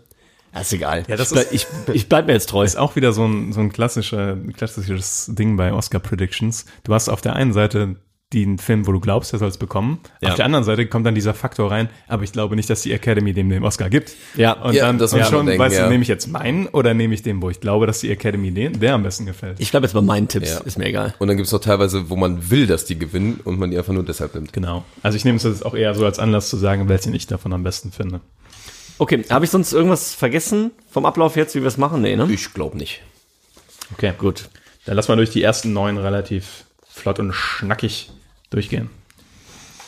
Ja, ist egal. Ja, das ich, bleib, ich, ich bleib mir jetzt treu. Ist auch wieder so ein, so ein klassischer, klassisches Ding bei Oscar Predictions. Du hast auf der einen Seite den Film, wo du glaubst, er soll es bekommen. Ja. Auf der anderen Seite kommt dann dieser Faktor rein, aber ich glaube nicht, dass die Academy dem den Oscar gibt. Ja. Und Ja, dann das man schon, denken, weißt ja. du, nehme ich jetzt meinen oder nehme ich den, wo ich glaube, dass die Academy den, der am besten gefällt. Ich bleib jetzt bei meinen Tipps, Ja. ist mir egal. Und dann gibt's noch teilweise, wo man will, dass die gewinnen und man die einfach nur deshalb nimmt. Genau. Also ich nehme es jetzt auch eher so als Anlass zu sagen, welchen ich davon am besten finde. Okay, habe ich sonst irgendwas vergessen vom Ablauf jetzt, wie wir es machen? Nee, ne? Ich glaube nicht. Okay, Gut. Dann lassen wir durch die ersten neun relativ flott und schnackig durchgehen.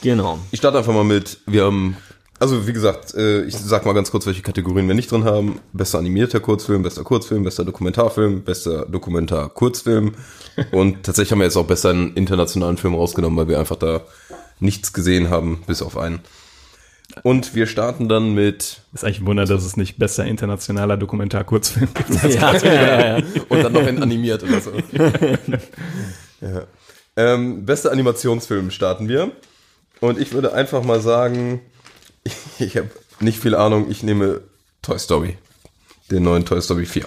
Genau. Ich starte einfach mal mit, wir haben Also wie gesagt, äh, ich sag mal ganz kurz, welche Kategorien wir nicht drin haben. Bester animierter Kurzfilm, bester Kurzfilm, bester Dokumentarfilm, bester Dokumentar-Kurzfilm. Und tatsächlich haben wir jetzt auch besser einen internationalen Film rausgenommen, weil wir einfach da nichts gesehen haben, bis auf einen. Und wir starten dann mit Ist eigentlich ein Wunder, dass es nicht besser internationaler Dokumentar-Kurzfilm gibt. Ja, ja, ja. und dann noch in animiert oder so. ja. ähm, bester Animationsfilm starten wir. Und ich würde einfach mal sagen, ich habe nicht viel Ahnung, ich nehme Toy Story. Den neuen Toy Story 4.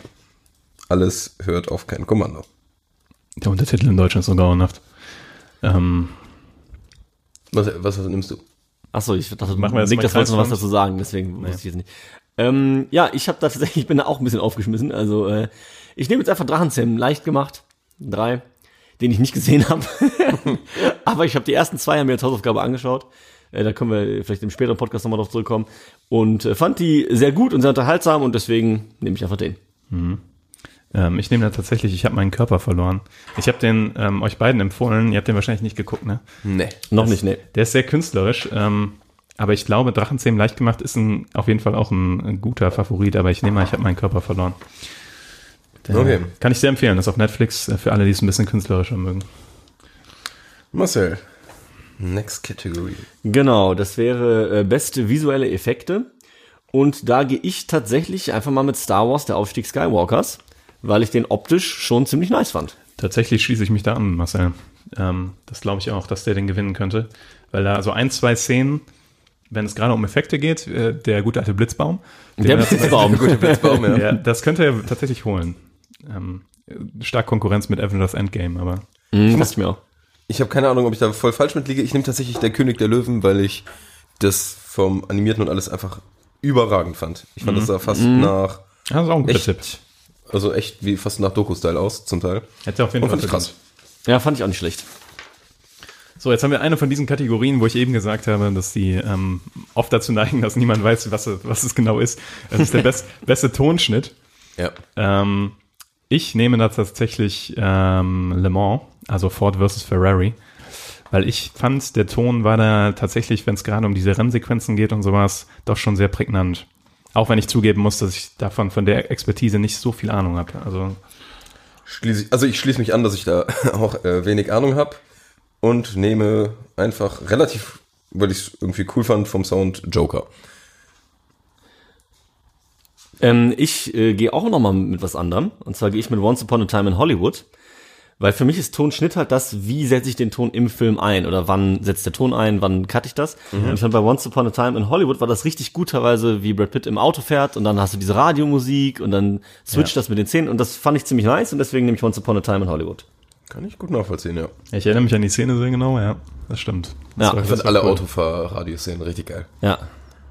Alles hört auf kein Kommando. Der Untertitel in Deutschland ist so grauenhaft. Ähm, Was, was, was nimmst du? Achso, ich dachte, Machen wir Nick, mal das wolltest du noch was dazu sagen, deswegen wusste ich jetzt nicht. Ähm, ja, ich habe da tatsächlich, ich bin da auch ein bisschen aufgeschmissen. Also äh, ich nehme jetzt einfach Drachenzähmen leicht gemacht. Drei, den ich nicht gesehen habe. Aber ich habe die ersten zwei mir als Hausaufgabe angeschaut. Äh, da können wir vielleicht im späteren Podcast nochmal drauf zurückkommen. Und äh, fand die sehr gut und sehr unterhaltsam und deswegen nehme ich einfach den. Ähm, ich nehme da tatsächlich, ich habe meinen Körper verloren. Ich habe den ähm, euch beiden empfohlen, ihr habt den wahrscheinlich nicht geguckt, ne? Nee. Noch nicht, nee. Der ist sehr künstlerisch, ähm, aber ich glaube, Drachenzähmen leicht gemacht ist ein, auf jeden Fall auch ein, ein guter Favorit, aber ich nehme mal, ich habe meinen Körper verloren. Der, Okay. Kann ich sehr empfehlen, das ist auf Netflix äh, für alle, die es ein bisschen künstlerischer mögen. Marcel. Next Category. Genau, das wäre äh, beste visuelle Effekte. Und da gehe ich tatsächlich einfach mal mit Star Wars, der Aufstieg Skywalkers, weil ich den optisch schon ziemlich nice fand. Tatsächlich schließe ich mich da an, Marcel. Ähm, das glaube ich auch, dass der den gewinnen könnte. Weil da so ein, zwei Szenen, wenn es gerade um Effekte geht, äh, der gute alte Blitzbaum. Der Blitzbaum. Guter Blitzbaum, ja. Ja, das könnte er tatsächlich holen. Ähm, stark Konkurrenz mit Avengers Endgame, aber Mhm, ich mir auch. Ich habe keine Ahnung, ob ich da voll falsch mit liege. Ich nehme tatsächlich der König der Löwen, weil ich das vom Animierten und alles einfach überragend fand. Ich fand das sah fast nach, das ist auch ein guter echt, Tipp. Also echt wie fast nach Doku-Style aus, zum Teil. Hätte auf jeden Und Fall fand ich krass. Ja, fand ich auch nicht schlecht. So, jetzt haben wir eine von diesen Kategorien, wo ich eben gesagt habe, dass die ähm, oft dazu neigen, dass niemand weiß, was, es- was es genau ist. Das ist der best, beste Tonschnitt. Ja. Ähm, ich nehme da tatsächlich ähm, Le Mans, also Ford versus Ferrari, weil ich fand, der Ton war da tatsächlich, wenn es gerade um diese Rennsequenzen geht und sowas, doch schon sehr prägnant. Auch wenn ich zugeben muss, dass ich davon von der Expertise nicht so viel Ahnung habe. Also also ich schließe mich an, dass ich da auch äh, wenig Ahnung habe und nehme einfach relativ, weil ich es irgendwie cool fand vom Sound, Joker. Ähm, ich äh, gehe auch noch mal mit was anderem. Und zwar gehe ich mit Once Upon a Time in Hollywood. Weil für mich ist Tonschnitt halt das, wie setze ich den Ton im Film ein oder wann setzt der Ton ein, wann cutte ich das. Und ich fand bei Once Upon a Time in Hollywood war das richtig gut teilweise, wie Brad Pitt im Auto fährt und dann hast du diese Radiomusik und dann switcht das mit den Szenen und das fand ich ziemlich nice und deswegen nehme ich Once Upon a Time in Hollywood. Kann ich gut nachvollziehen, ja. ich erinnere mich an die Szene sehr genau, ja, das stimmt. Das Ja, war- Ich war alle cool. Autofahr-Radioszenen richtig geil. Ja.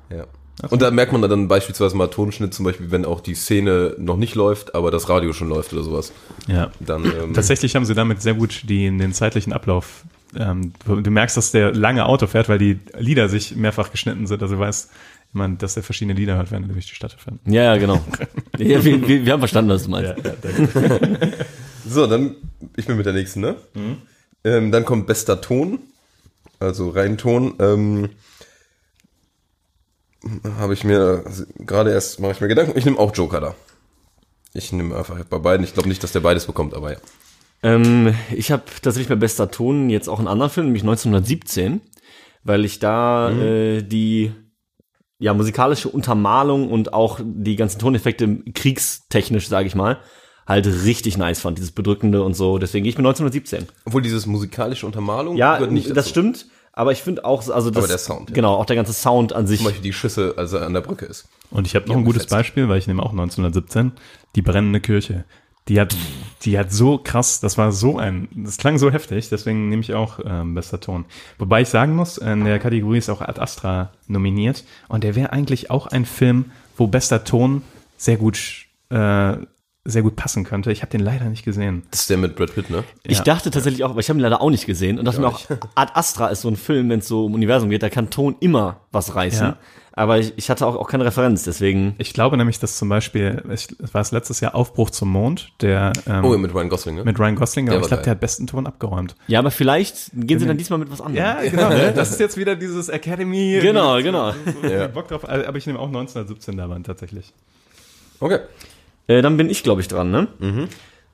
Ja. Und da merkt man dann beispielsweise mal Tonschnitt, zum Beispiel, wenn auch die Szene noch nicht läuft, aber das Radio schon läuft oder sowas. Ja. Dann, ähm, Tatsächlich haben sie damit sehr gut die, den zeitlichen Ablauf. Ähm, du merkst, dass der lange Auto fährt, weil die Lieder sich mehrfach geschnitten sind. Also du weißt, man, dass er verschiedene Lieder hört, wenn er durch die Stadt fährt. Ja, ja, genau. ja, wir, wir, wir haben verstanden, was du meinst. So, dann, ich bin mit der nächsten, ne? Ähm, dann kommt bester Ton, also Reinton. Ähm, Habe ich mir gerade erst, mache ich mir Gedanken, ich nehme auch Joker da. Ich nehme einfach bei beiden. Ich glaube nicht, dass der beides bekommt, aber ja. Ähm, ich habe tatsächlich bei bester Ton jetzt auch einen anderen Film, nämlich 1917, weil ich da äh, die ja musikalische Untermalung und auch die ganzen Toneffekte kriegstechnisch, sage ich mal, halt richtig nice fand, dieses bedrückende und so. Deswegen gehe ich mit 1917. Obwohl dieses musikalische Untermalung Ja, gehört nicht das dazu. stimmt, aber ich finde auch, also das, der Sound, ja. genau, auch der ganze Sound an sich. Zum Beispiel die Schüsse, als er an der Brücke ist. Und ich habe noch ein gutes gefetzte. Beispiel, weil ich nehme auch 1917, die brennende Kirche. Die hat, die hat so krass, das war so ein, das klang so heftig, deswegen nehme ich auch ähm, bester Ton. Wobei ich sagen muss, in der Kategorie ist auch Ad Astra nominiert und der wäre eigentlich auch ein Film, wo bester Ton sehr gut, äh, sehr gut passen könnte. Ich habe den leider nicht gesehen. Das ist der mit Brad Pitt, ne? Ich Ja. dachte tatsächlich auch, aber ich habe ihn leider auch nicht gesehen und dachte mir auch, Ad Astra ist so ein Film, wenn es so um Universum geht, da kann Ton immer was reißen. Ja. aber ich, ich hatte auch, auch keine Referenz, deswegen. Ich glaube nämlich, dass zum Beispiel, ich, war es letztes Jahr Aufbruch zum Mond, der ähm, Oh, ja, mit Ryan Gosling, ne? mit Ryan Gosling, aber Der ich glaube, der hat besten Ton abgeräumt. Ja, aber vielleicht gehen sie dann diesmal mit was anderem. Ja, genau. ne? Das ist jetzt wieder dieses Academy. Genau, genau. Ja. Bock drauf, also, aber ich nehme auch 1917 da waren tatsächlich. Okay. Äh, dann bin ich, glaube ich, dran, ne?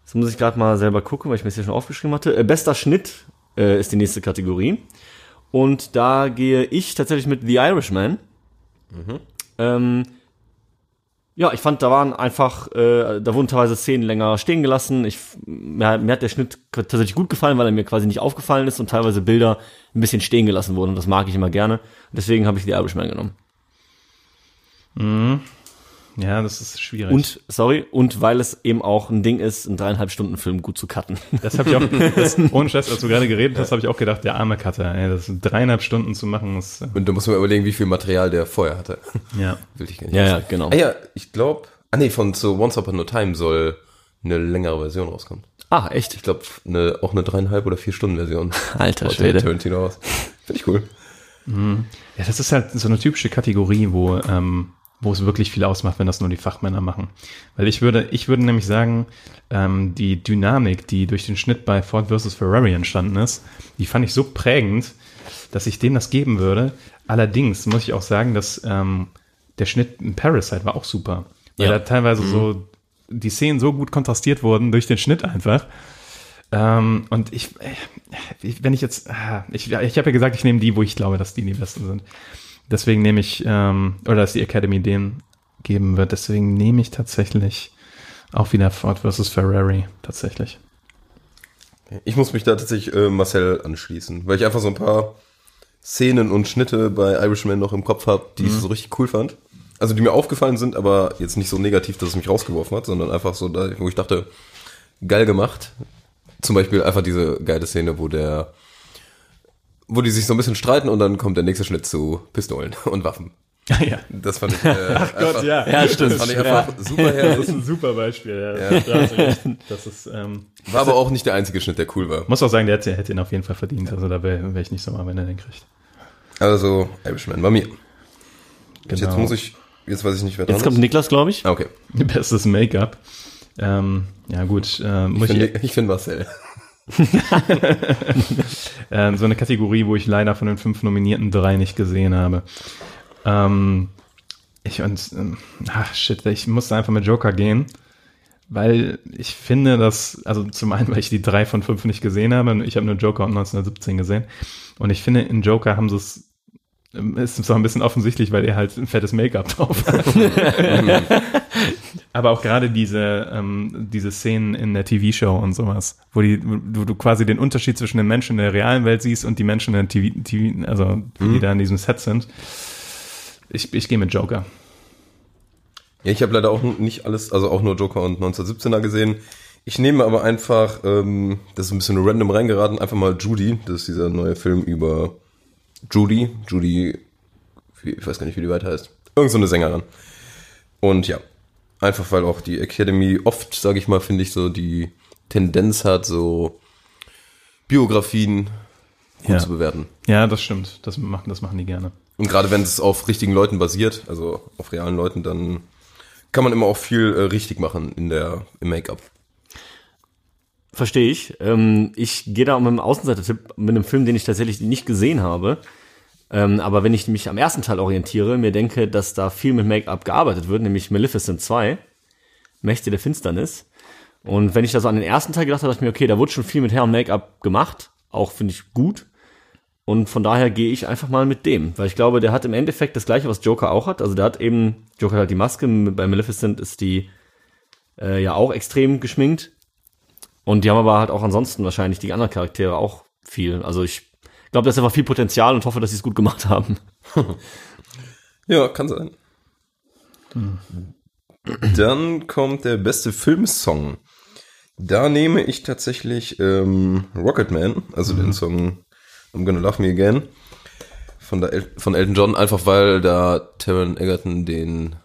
Das muss ich gerade mal selber gucken, weil ich mir das hier schon aufgeschrieben hatte. Äh, bester Schnitt äh, ist die nächste Kategorie. Und da gehe ich tatsächlich mit The Irishman. Ähm, ja, ich fand, da waren einfach, äh, da wurden teilweise Szenen länger stehen gelassen. Ich, mir, mir hat der Schnitt tatsächlich gut gefallen, weil er mir quasi nicht aufgefallen ist und teilweise Bilder ein bisschen stehen gelassen wurden. Und das mag ich immer gerne. Deswegen habe ich The Irishman genommen. Ja, das ist schwierig. Und, sorry, und weil es eben auch ein Ding ist, einen dreieinhalb Stunden Film gut zu cutten. das habe ich auch, das, ohne Scheiß, als du gerade geredet hast, habe ich auch gedacht, der arme Cutter, ey, das dreieinhalb Stunden zu machen, ist, äh, Und da muss man überlegen, wie viel Material der vorher hatte. ja. Will ich gar nicht Ja, ja, genau. Ah ja, ich glaube, ah nee, von so Once Upon a Time soll eine längere Version rauskommen. Ah, echt? Ich glaube, eine, auch eine dreieinhalb oder vier Stunden Version. Alter Schwede. der Tarantino raus. Finde ich cool. Ja, das ist halt so eine typische Kategorie, wo, ähm, wo es wirklich viel ausmacht, wenn das nur die Fachmänner machen. Weil ich würde, ich würde nämlich sagen, ähm, die Dynamik, die durch den Schnitt bei Ford vs. Ferrari entstanden ist, die fand ich so prägend, dass ich denen das geben würde. Allerdings muss ich auch sagen, dass ähm, der Schnitt in Parasite war auch super. Weil Ja. da teilweise so die Szenen so gut kontrastiert wurden durch den Schnitt einfach. Ähm, und ich, äh, wenn ich jetzt, ah, ich, ich habe ja gesagt, ich nehme die, wo ich glaube, dass die die besten sind. Deswegen nehme ich, ähm, oder dass die Academy den geben wird. Deswegen nehme ich tatsächlich auch wieder Ford versus Ferrari, tatsächlich. Ich muss mich da tatsächlich äh, Marcel anschließen, weil ich einfach so ein paar Szenen und Schnitte bei Irishman noch im Kopf habe, die ich so richtig cool fand. Also die mir aufgefallen sind, aber jetzt nicht so negativ, dass es mich rausgeworfen hat, sondern einfach so, da, wo ich dachte, geil gemacht. Zum Beispiel einfach diese geile Szene, wo der, wo die sich so ein bisschen streiten und dann kommt der nächste Schnitt zu Pistolen und Waffen. ja. Das fand ich, äh, Ach Gott, ja. Ja, stimmt. Das fand ich einfach super herrlich. ein super Beispiel. Ja. Da hast du recht. Das ist, ähm, War aber auch nicht der einzige Schnitt, der cool war. muss auch sagen, der hätte, hätte ihn auf jeden Fall verdient. Also da wäre wär ich nicht so mal, wenn er den kriegt. Also, Irishman war mir. Genau. Jetzt muss ich, jetzt weiß ich nicht, wer dran Jetzt kommt ist. Niklas, glaube ich. Ah, okay. Bestes Make-up. Ähm, ja gut, äh, muss Ich ich, finde find Marcel. ähm, so eine Kategorie, wo ich leider von den fünf Nominierten drei nicht gesehen habe. Ähm, ich und, ähm, ach shit, ich musste einfach mit Joker gehen, weil ich finde, dass, also zum einen, weil ich die drei von fünf nicht gesehen habe, ich habe nur Joker und 1917 gesehen und ich finde, in Joker haben sie es ähm, ist zwar ein bisschen offensichtlich, weil er halt ein fettes Make-up drauf hat. Aber auch gerade diese, ähm, diese Szenen in der TV-Show und sowas, wo, die, wo du quasi den Unterschied zwischen den Menschen in der realen Welt siehst und die Menschen in der TV, TV also die da in diesem Set sind. Ich, ich gehe mit Joker. Ja, ich habe leider auch nicht alles, also auch nur Joker und 1917er gesehen. Ich nehme aber einfach, ähm, das ist ein bisschen random reingeraten, einfach mal Judy. Das ist dieser neue Film über Judy. Judy, ich weiß gar nicht, wie die weiter heißt. Irgend so eine Sängerin. Und ja, einfach weil auch die Academy oft, sage ich mal, finde ich, so die Tendenz hat, so Biografien gut Ja. zu bewerten. Ja, das stimmt. Das machen, das machen die gerne. Und gerade wenn es auf richtigen Leuten basiert, also auf realen Leuten, dann kann man immer auch viel äh, richtig machen in der, im Make-up. Verstehe ich. Ähm, ich gehe da mit einem Außenseiter-Tipp mit einem Film, den ich tatsächlich nicht gesehen habe. Ähm, aber wenn ich mich am ersten Teil orientiere, mir denke, dass da viel mit Make-up gearbeitet wird, nämlich Maleficent 2, Mächte der Finsternis. Und wenn ich da so an den ersten Teil gedacht habe, dachte ich mir, okay, da wurde schon viel mit Hair und Make-up gemacht. Auch finde ich gut. Und von daher gehe ich einfach mal mit dem, weil ich glaube, der hat im Endeffekt das gleiche, was Joker auch hat. Also der hat eben, Joker hat halt die Maske, bei Maleficent ist die äh, ja auch extrem geschminkt. Und die haben aber halt auch ansonsten wahrscheinlich die anderen Charaktere auch viel. Also ich glaube, da ist einfach viel Potenzial und hoffe, dass sie es gut gemacht haben. Ja, kann sein. Dann kommt der beste Filmsong. Da nehme ich tatsächlich ähm, Rocketman, also den Song I'm Gonna Love Me Again von, der El von Elton John, einfach weil da Taron Egerton den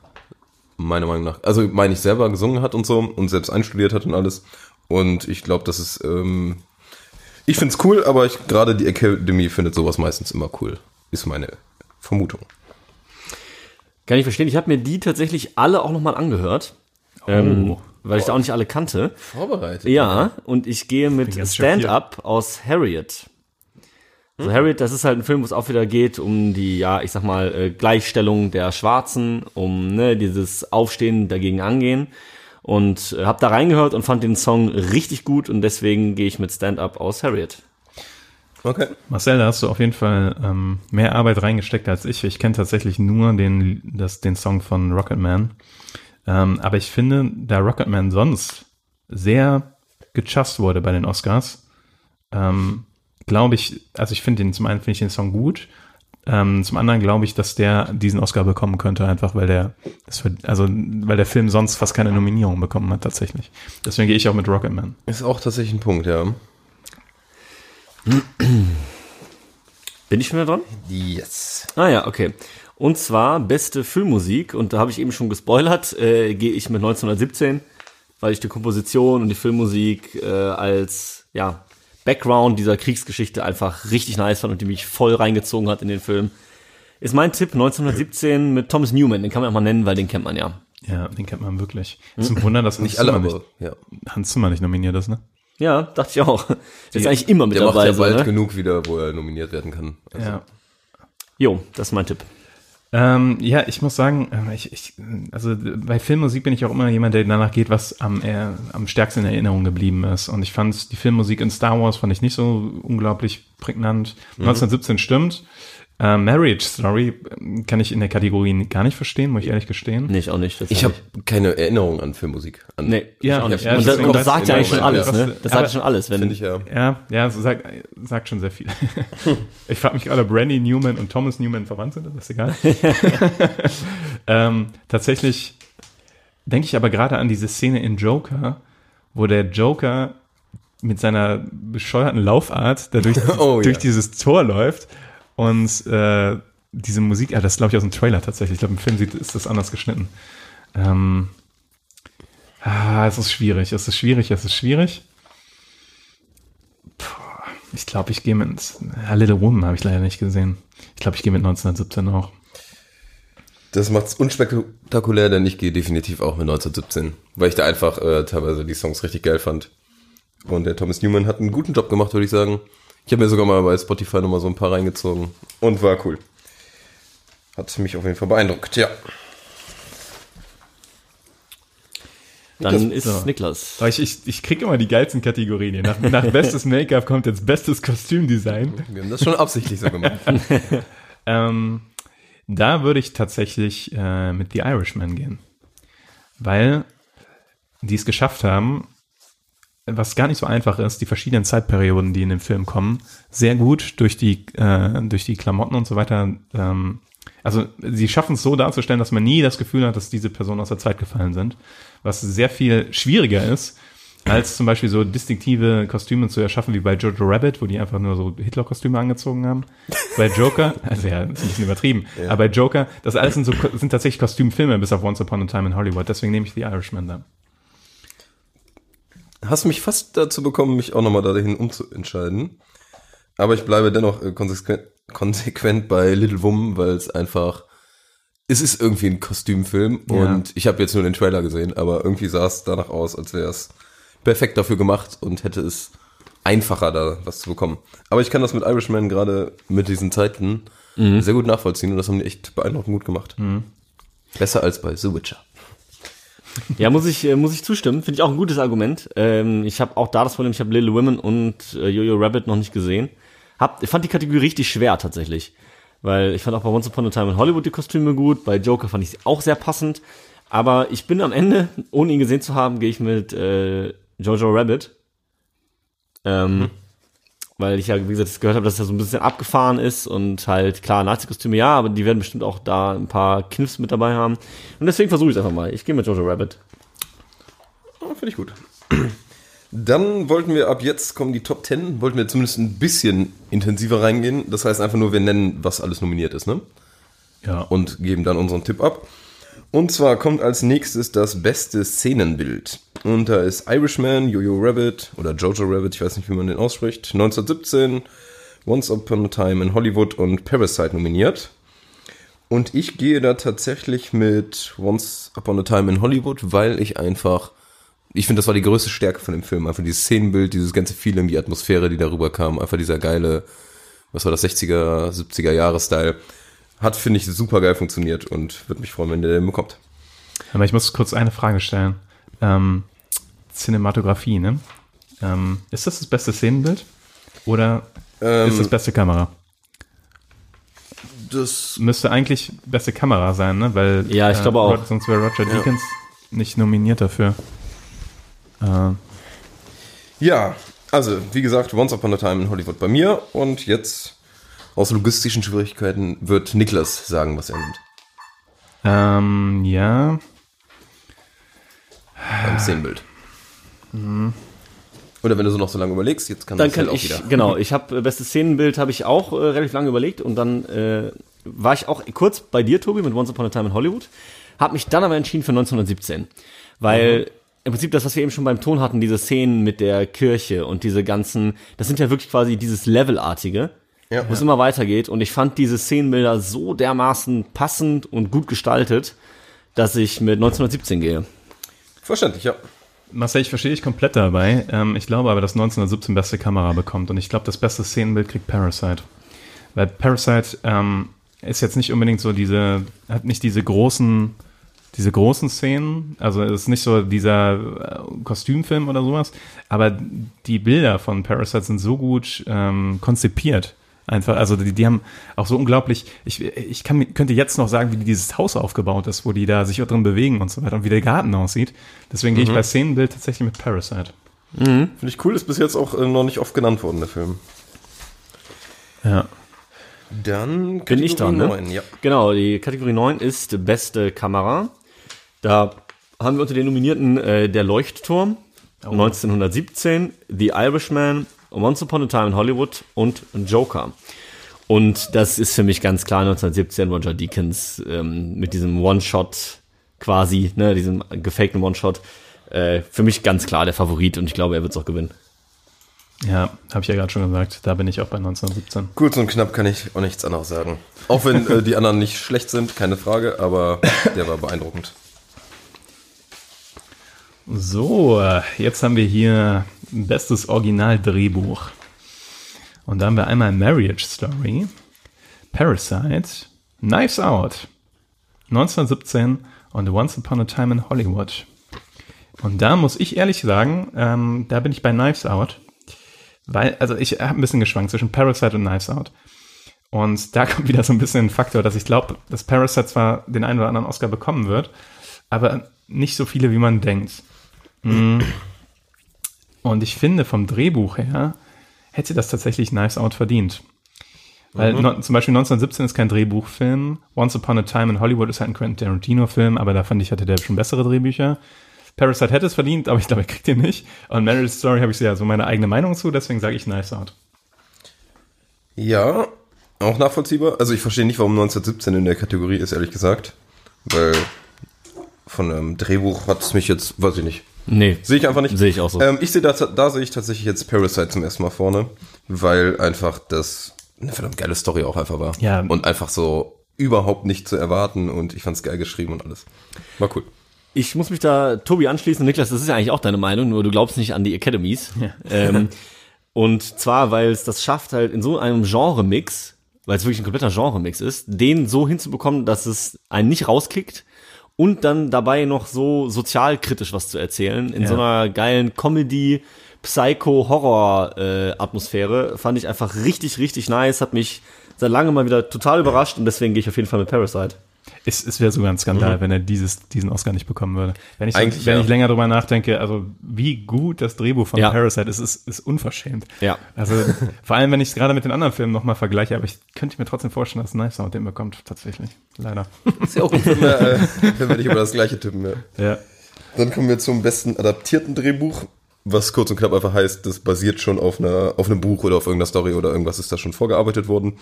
meiner Meinung nach, also meine ich selber gesungen hat und so und selbst einstudiert hat und alles. Und ich glaube, das ist, ähm, ich find's cool, aber ich gerade die Academy findet sowas meistens immer cool. Ist meine Vermutung. Kann ich verstehen. Ich habe mir die tatsächlich alle auch nochmal angehört. Ähm, weil ich da auch nicht alle kannte. Vorbereitet. Ja, und ich gehe mit Stand-Up aus Harriet. Also Harriet, das ist halt ein Film, wo es auch wieder geht um die, ja, ich sag mal, äh, Gleichstellung der Schwarzen, um ne, dieses Aufstehen dagegen angehen. Und äh, hab da reingehört und fand den Song richtig gut und deswegen gehe ich mit Stand-Up aus Harriet. Okay. Marcel, da hast du auf jeden Fall ähm, mehr Arbeit reingesteckt als ich. Ich kenne tatsächlich nur den, das, den Song von Rocketman. Ähm, aber ich finde, da Rocketman sonst sehr gechast wurde bei den Oscars, ähm, glaube ich, also ich finde den, zum einen finde ich den Song gut, ähm, zum anderen glaube ich, dass der diesen Oscar bekommen könnte, einfach weil der, das wird, also weil der Film sonst fast keine Nominierung bekommen hat tatsächlich. Deswegen gehe ich auch mit Rocketman. Ist auch tatsächlich ein Punkt, ja. Bin ich schon wieder dran? Yes. Ah ja, okay. Und zwar beste Filmmusik, und da habe ich eben schon gespoilert, äh, gehe ich mit 1917, weil ich die Komposition und die Filmmusik äh, als ja, Background dieser Kriegsgeschichte einfach richtig nice fand und die mich voll reingezogen hat in den Film. Ist mein Tipp 1917 mit Thomas Newman, den kann man auch mal nennen, weil den kennt man ja. Ja, den kennt man wirklich. Ist ein Wunder, dass Nicht Hans alle, Zimmer aber ja. nicht, Hans Zimmer nicht nominiert ist, ne? Ja, dachte ich auch. Ist eigentlich immer mit Der macht dabei. ja So, bald ne? genug wieder, wo er nominiert werden kann. Also, Ja. Jo, das ist mein Tipp. Ähm, ja, ich muss sagen, ähm, ich, ich, also bei Filmmusik bin ich auch immer jemand, der danach geht, was am, äh, am stärksten in Erinnerung geblieben ist. Und ich fand die Filmmusik in Star Wars fand ich nicht so unglaublich prägnant. 1917 stimmt. Äh, Marriage Story kann ich in der Kategorie gar nicht verstehen, muss ich ehrlich gestehen. Nee, ich auch nicht. Ich habe keine Erinnerung an Filmmusik. An, Nee, Ja, ich auch nicht. ja, und das- das, und das das- sagt ja eigentlich schon ja, alles, was- ne? Das sagt ja schon alles. Wenn, Finde ich ja. Ja, ja, so sagt, sagt schon sehr viel. ich frage mich gerade, ob Randy Newman und Thomas Newman verwandt sind, das ist egal. ähm, tatsächlich denke ich aber gerade an diese Szene in Joker, wo der Joker mit seiner bescheuerten Laufart da durch, Oh, ja. durch dieses Tor läuft und äh, diese Musik, ah, das glaube ich aus dem Trailer tatsächlich. Ich glaube, im Film sieht, ist das anders geschnitten. Ähm, ah, es ist schwierig, es ist schwierig, es ist schwierig. Ich glaube, ich gehe mit A Little Woman habe ich leider nicht gesehen. Ich glaube, ich gehe mit 1917 auch. Das macht's unspektakulär, denn ich gehe definitiv auch mit 1917, weil ich da einfach äh, teilweise die Songs richtig geil fand. Und der Thomas Newman hat einen guten Job gemacht, würde ich sagen. Ich habe mir sogar mal bei Spotify nochmal so ein paar reingezogen und war cool. Hat mich auf jeden Fall beeindruckt, ja. dann ist so. Niklas. Aber ich, ich, ich kriege immer die geilsten Kategorien. hier. Nach, nach bestes Make-up kommt jetzt bestes Kostümdesign. Wir haben das schon absichtlich so gemacht. Ähm, da würde ich tatsächlich äh, mit The Irishman gehen. Weil die es geschafft haben, was gar nicht so einfach ist, die verschiedenen Zeitperioden, die in dem Film kommen, sehr gut durch die, äh, durch die Klamotten und so weiter. Ähm, also sie schaffen es so darzustellen, dass man nie das Gefühl hat, dass diese Personen aus der Zeit gefallen sind. Was sehr viel schwieriger ist, als zum Beispiel so distinktive Kostüme zu erschaffen wie bei Jojo Rabbit, wo die einfach nur so Hitler-Kostüme angezogen haben. Bei Joker, also ja, ist ein bisschen übertrieben, aber bei Joker, das alles sind so sind tatsächlich Kostümfilme bis auf Once Upon a Time in Hollywood. Deswegen nehme ich The Irishman da. Hast mich fast dazu bekommen, mich auch nochmal dahin umzuentscheiden. Aber ich bleibe dennoch äh, konsequent, konsequent bei Little Woman, weil es einfach, es ist irgendwie ein Kostümfilm Ja. und ich habe jetzt nur den Trailer gesehen, aber irgendwie sah es danach aus, als wäre es perfekt dafür gemacht und hätte es einfacher da was zu bekommen. Aber ich kann das mit Irishman gerade mit diesen Zeiten sehr gut nachvollziehen und das haben die echt beeindruckend gut gemacht. Besser als bei The Witcher. Ja, muss ich, äh, muss ich zustimmen. Finde ich auch ein gutes Argument. Ähm, ich habe auch da das Problem, ich habe Little Women und äh, Jojo Rabbit noch nicht gesehen. Hab, ich fand die Kategorie richtig schwer tatsächlich. Weil ich fand auch bei Once Upon a Time in Hollywood die Kostüme gut, bei Joker fand ich sie auch sehr passend. Aber ich bin am Ende, ohne ihn gesehen zu haben, gehe ich mit äh, Jojo Rabbit. Ähm, Weil ich ja, wie gesagt, gehört habe, dass er so ein bisschen abgefahren ist und halt, klar, Nazi-Kostüme ja, aber die werden bestimmt auch da ein paar Kniffs mit dabei haben. Und deswegen versuche ich es einfach mal. Ich gehe mit Jojo Rabbit. Oh, Finde ich gut. Dann wollten wir ab jetzt kommen die Top 10, wollten wir zumindest ein bisschen intensiver reingehen. Das heißt einfach nur, wir nennen, was alles nominiert ist, ne? Ja. Und geben dann unseren Tipp ab. Und zwar kommt als nächstes das beste Szenenbild. Und da ist Irishman, Jojo Rabbit oder Jojo Rabbit, ich weiß nicht, wie man den ausspricht, 1917, Once Upon a Time in Hollywood und Parasite nominiert. Und ich gehe da tatsächlich mit Once Upon a Time in Hollywood, weil ich einfach, ich finde, das war die größte Stärke von dem Film. Einfach dieses Szenenbild, dieses ganze Feeling, die Atmosphäre, die darüber kam. Einfach dieser geile, was war das, 60er, 70er Jahre Style. Hat, finde ich, super geil funktioniert und würde mich freuen, wenn der den bekommt. Aber ich muss kurz eine Frage stellen. Ähm, Cinematografie, ne? Ähm, ist das das beste Szenenbild? Oder Ähm, ist das beste Kamera? Das Müsste eigentlich beste Kamera sein, ne? Weil, Ja, ich glaube auch. Sonst wäre Roger Deakins nicht nominiert dafür. Äh, Ja, also wie gesagt, Once Upon a Time in Hollywood bei mir und jetzt aus logistischen Schwierigkeiten wird Niklas sagen, was er nimmt ähm, ja. beim Szenenbild. Oder wenn du so noch so lange überlegst, jetzt kann Dann kann auch ich, wieder. genau, ich habe bestes Szenenbild habe ich auch äh, relativ lange überlegt und dann äh, war ich auch kurz bei dir, Tobi, mit Once Upon a Time in Hollywood, habe mich dann aber entschieden für 1917, weil im Prinzip das, was wir eben schon beim Ton hatten, diese Szenen mit der Kirche und diese ganzen, das sind ja wirklich quasi dieses Levelartige, Ja. wo es immer weitergeht und ich fand diese Szenenbilder so dermaßen passend und gut gestaltet, dass ich mit 1917 gehe. Verständlich, ja. Marcel, ich verstehe dich komplett dabei. Ähm, ich glaube aber, dass 1917 beste Kamera bekommt. Und ich glaube, das beste Szenenbild kriegt Parasite. Weil Parasite ähm, ist jetzt nicht unbedingt so diese, hat nicht diese großen, diese großen Szenen. Also es ist nicht so dieser äh, Kostümfilm oder sowas. Aber die Bilder von Parasite sind so gut ähm, konzipiert. Einfach, also die, die haben auch so unglaublich, ich, ich kann, könnte jetzt noch sagen, wie dieses Haus aufgebaut ist, wo die da sich drin bewegen und so weiter und wie der Garten aussieht. Deswegen gehe ich bei Szenenbild tatsächlich mit Parasite. Finde ich cool, ist bis jetzt auch äh, noch nicht oft genannt worden, der Film. Ja. Dann Bin ich dran, ne? neun, ja. Genau, die Kategorie 9 ist beste Kamera. Da haben wir unter den Nominierten äh, Der Leuchtturm, 1917, The Irishman, Once Upon a Time in Hollywood und Joker. Und das ist für mich ganz klar 1917 Roger Deakins ähm, mit diesem One-Shot quasi, ne, diesem gefakten One-Shot. Äh, für mich ganz klar der Favorit und ich glaube, er wird es auch gewinnen. Ja, habe ich ja gerade schon gesagt. Da bin ich auch bei 1917. Kurz und knapp kann ich auch nichts anderes sagen. Auch wenn äh, die anderen nicht schlecht sind, keine Frage, aber der war beeindruckend. So, äh, jetzt haben wir hier bestes Originaldrehbuch. Und da haben wir einmal Marriage Story, Parasite, Knives Out, 1917 und Once Upon a Time in Hollywood. Und da muss ich ehrlich sagen, ähm, da bin ich bei Knives Out. Weil, also ich habe ein bisschen geschwankt zwischen Parasite und Knives Out. Und da kommt wieder so ein bisschen ein Faktor, dass ich glaube, dass Parasite zwar den einen oder anderen Oscar bekommen wird, aber nicht so viele, wie man denkt. Mm. Und ich finde, vom Drehbuch her hätte das tatsächlich Knives Out verdient. Weil no, zum Beispiel 1917 ist kein Drehbuchfilm. Once Upon a Time in Hollywood ist halt ein Quentin Tarantino-Film, aber da fand ich, hatte der schon bessere Drehbücher. Parasite hätte es verdient, aber ich glaube, er kriegt den nicht. Und Marriage Story habe ich ja so meine eigene Meinung zu, deswegen sage ich Knives Out. Ja, auch nachvollziehbar. Also ich verstehe nicht, warum 1917 in der Kategorie ist, ehrlich gesagt. Weil von einem Drehbuch hat es mich jetzt, weiß ich nicht. Nee, Sehe ich einfach nicht. Sehe ich auch so. Ähm, ich sehe da, da sehe ich tatsächlich jetzt Parasite zum ersten Mal vorne, weil einfach das eine verdammt geile Story auch einfach war. Ja. Und einfach so überhaupt nicht zu erwarten und ich fand es geil geschrieben und alles. War cool. Ich muss mich da Tobi anschließen. Niklas, das ist ja eigentlich auch deine Meinung, nur du glaubst nicht an die Academies. Ähm, und zwar, weil es das schafft, halt in so einem Genre-Mix, weil es wirklich ein kompletter Genre-Mix ist, den so hinzubekommen, dass es einen nicht rauskickt und dann dabei noch so sozialkritisch was zu erzählen, in Ja. so einer geilen Comedy, Psycho-Horror-Atmosphäre, fand ich einfach richtig, richtig nice, hat mich seit langem mal wieder total überrascht und deswegen gehe ich auf jeden Fall mit Parasite. Es, es wäre sogar ein Skandal, wenn er dieses, diesen Oscar nicht bekommen würde. Wenn ich, Eigentlich wenn ja. ich länger drüber nachdenke, also wie gut das Drehbuch von Ja. Parasite ist, ist, ist unverschämt. Ja. Also vor allem, wenn ich es gerade mit den anderen Filmen nochmal vergleiche, aber ich könnte mir trotzdem vorstellen, dass Knives Out den bekommt, tatsächlich. Leider. Ist ja auch gut, wenn wir, äh, wenn wir nicht über das gleiche tippen. Ja. Ja. Dann kommen wir zum besten adaptierten Drehbuch, was kurz und knapp einfach heißt, das basiert schon auf, einer, auf einem Buch oder auf irgendeiner Story oder irgendwas ist da schon vorgearbeitet worden.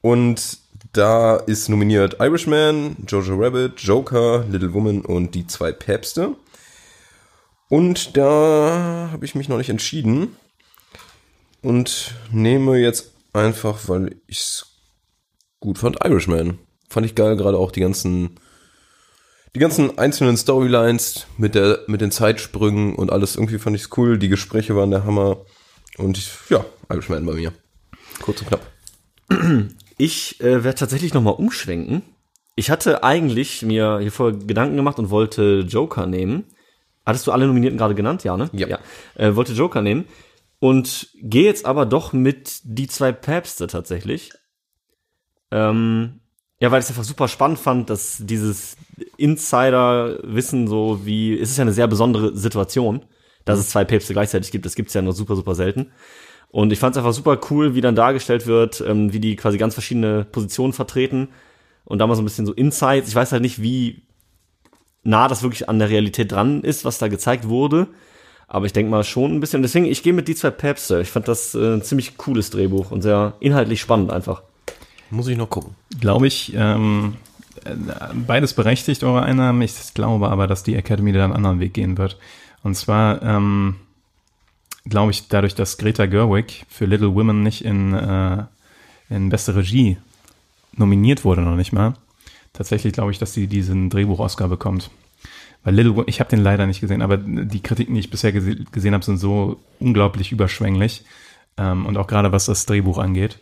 Und da ist nominiert Irishman, Jojo Rabbit, Joker, Little Woman und die zwei Päpste. Und da habe ich mich noch nicht entschieden und nehme jetzt einfach, weil ich es gut fand, Irishman. fand ich geil, gerade auch die ganzen, die ganzen einzelnen Storylines mit der, mit den Zeitsprüngen und alles. Irgendwie fand ich's cool. Die Gespräche waren der Hammer. Und ich, ja, Irishman bei mir. Kurz und knapp. Ich äh, werde tatsächlich nochmal umschwenken. Ich hatte eigentlich mir hier vorher Gedanken gemacht und wollte Joker nehmen. Hattest du alle Nominierten gerade genannt? Ja, ne? Ja. ja. Äh, wollte Joker nehmen. Und gehe jetzt aber doch mit die zwei Päpste tatsächlich. Ähm, ja, weil ich es einfach super spannend fand, dass dieses Insider-Wissen so wie, es ist ja eine sehr besondere Situation, dass es zwei Päpste gleichzeitig gibt. Das gibt's ja nur super, super selten. Und ich fand es einfach super cool, wie dann dargestellt wird, ähm, wie die quasi ganz verschiedene Positionen vertreten und da mal so ein bisschen so Insights. Ich weiß halt nicht, wie nah das wirklich an der Realität dran ist, was da gezeigt wurde. Aber ich denke mal schon ein bisschen. Deswegen, ich gehe mit die zwei Päpste. Ich fand das äh, ein ziemlich cooles Drehbuch und sehr inhaltlich spannend einfach. Muss ich noch gucken. Glaube ich, ähm, äh, beides berechtigt, eure Einnahmen. Ich glaube aber, dass die Academy da einen anderen Weg gehen wird. Und zwar, ähm, glaube ich, dadurch, dass Greta Gerwig für Little Women nicht in, äh, in beste Regie nominiert wurde, noch nicht mal. Tatsächlich glaube ich, dass sie diesen Drehbuch-Oscar bekommt. Weil Little Women, ich habe den leider nicht gesehen, aber die Kritiken, die ich bisher gese gesehen habe, sind so unglaublich überschwänglich. Ähm, und auch gerade was das Drehbuch angeht.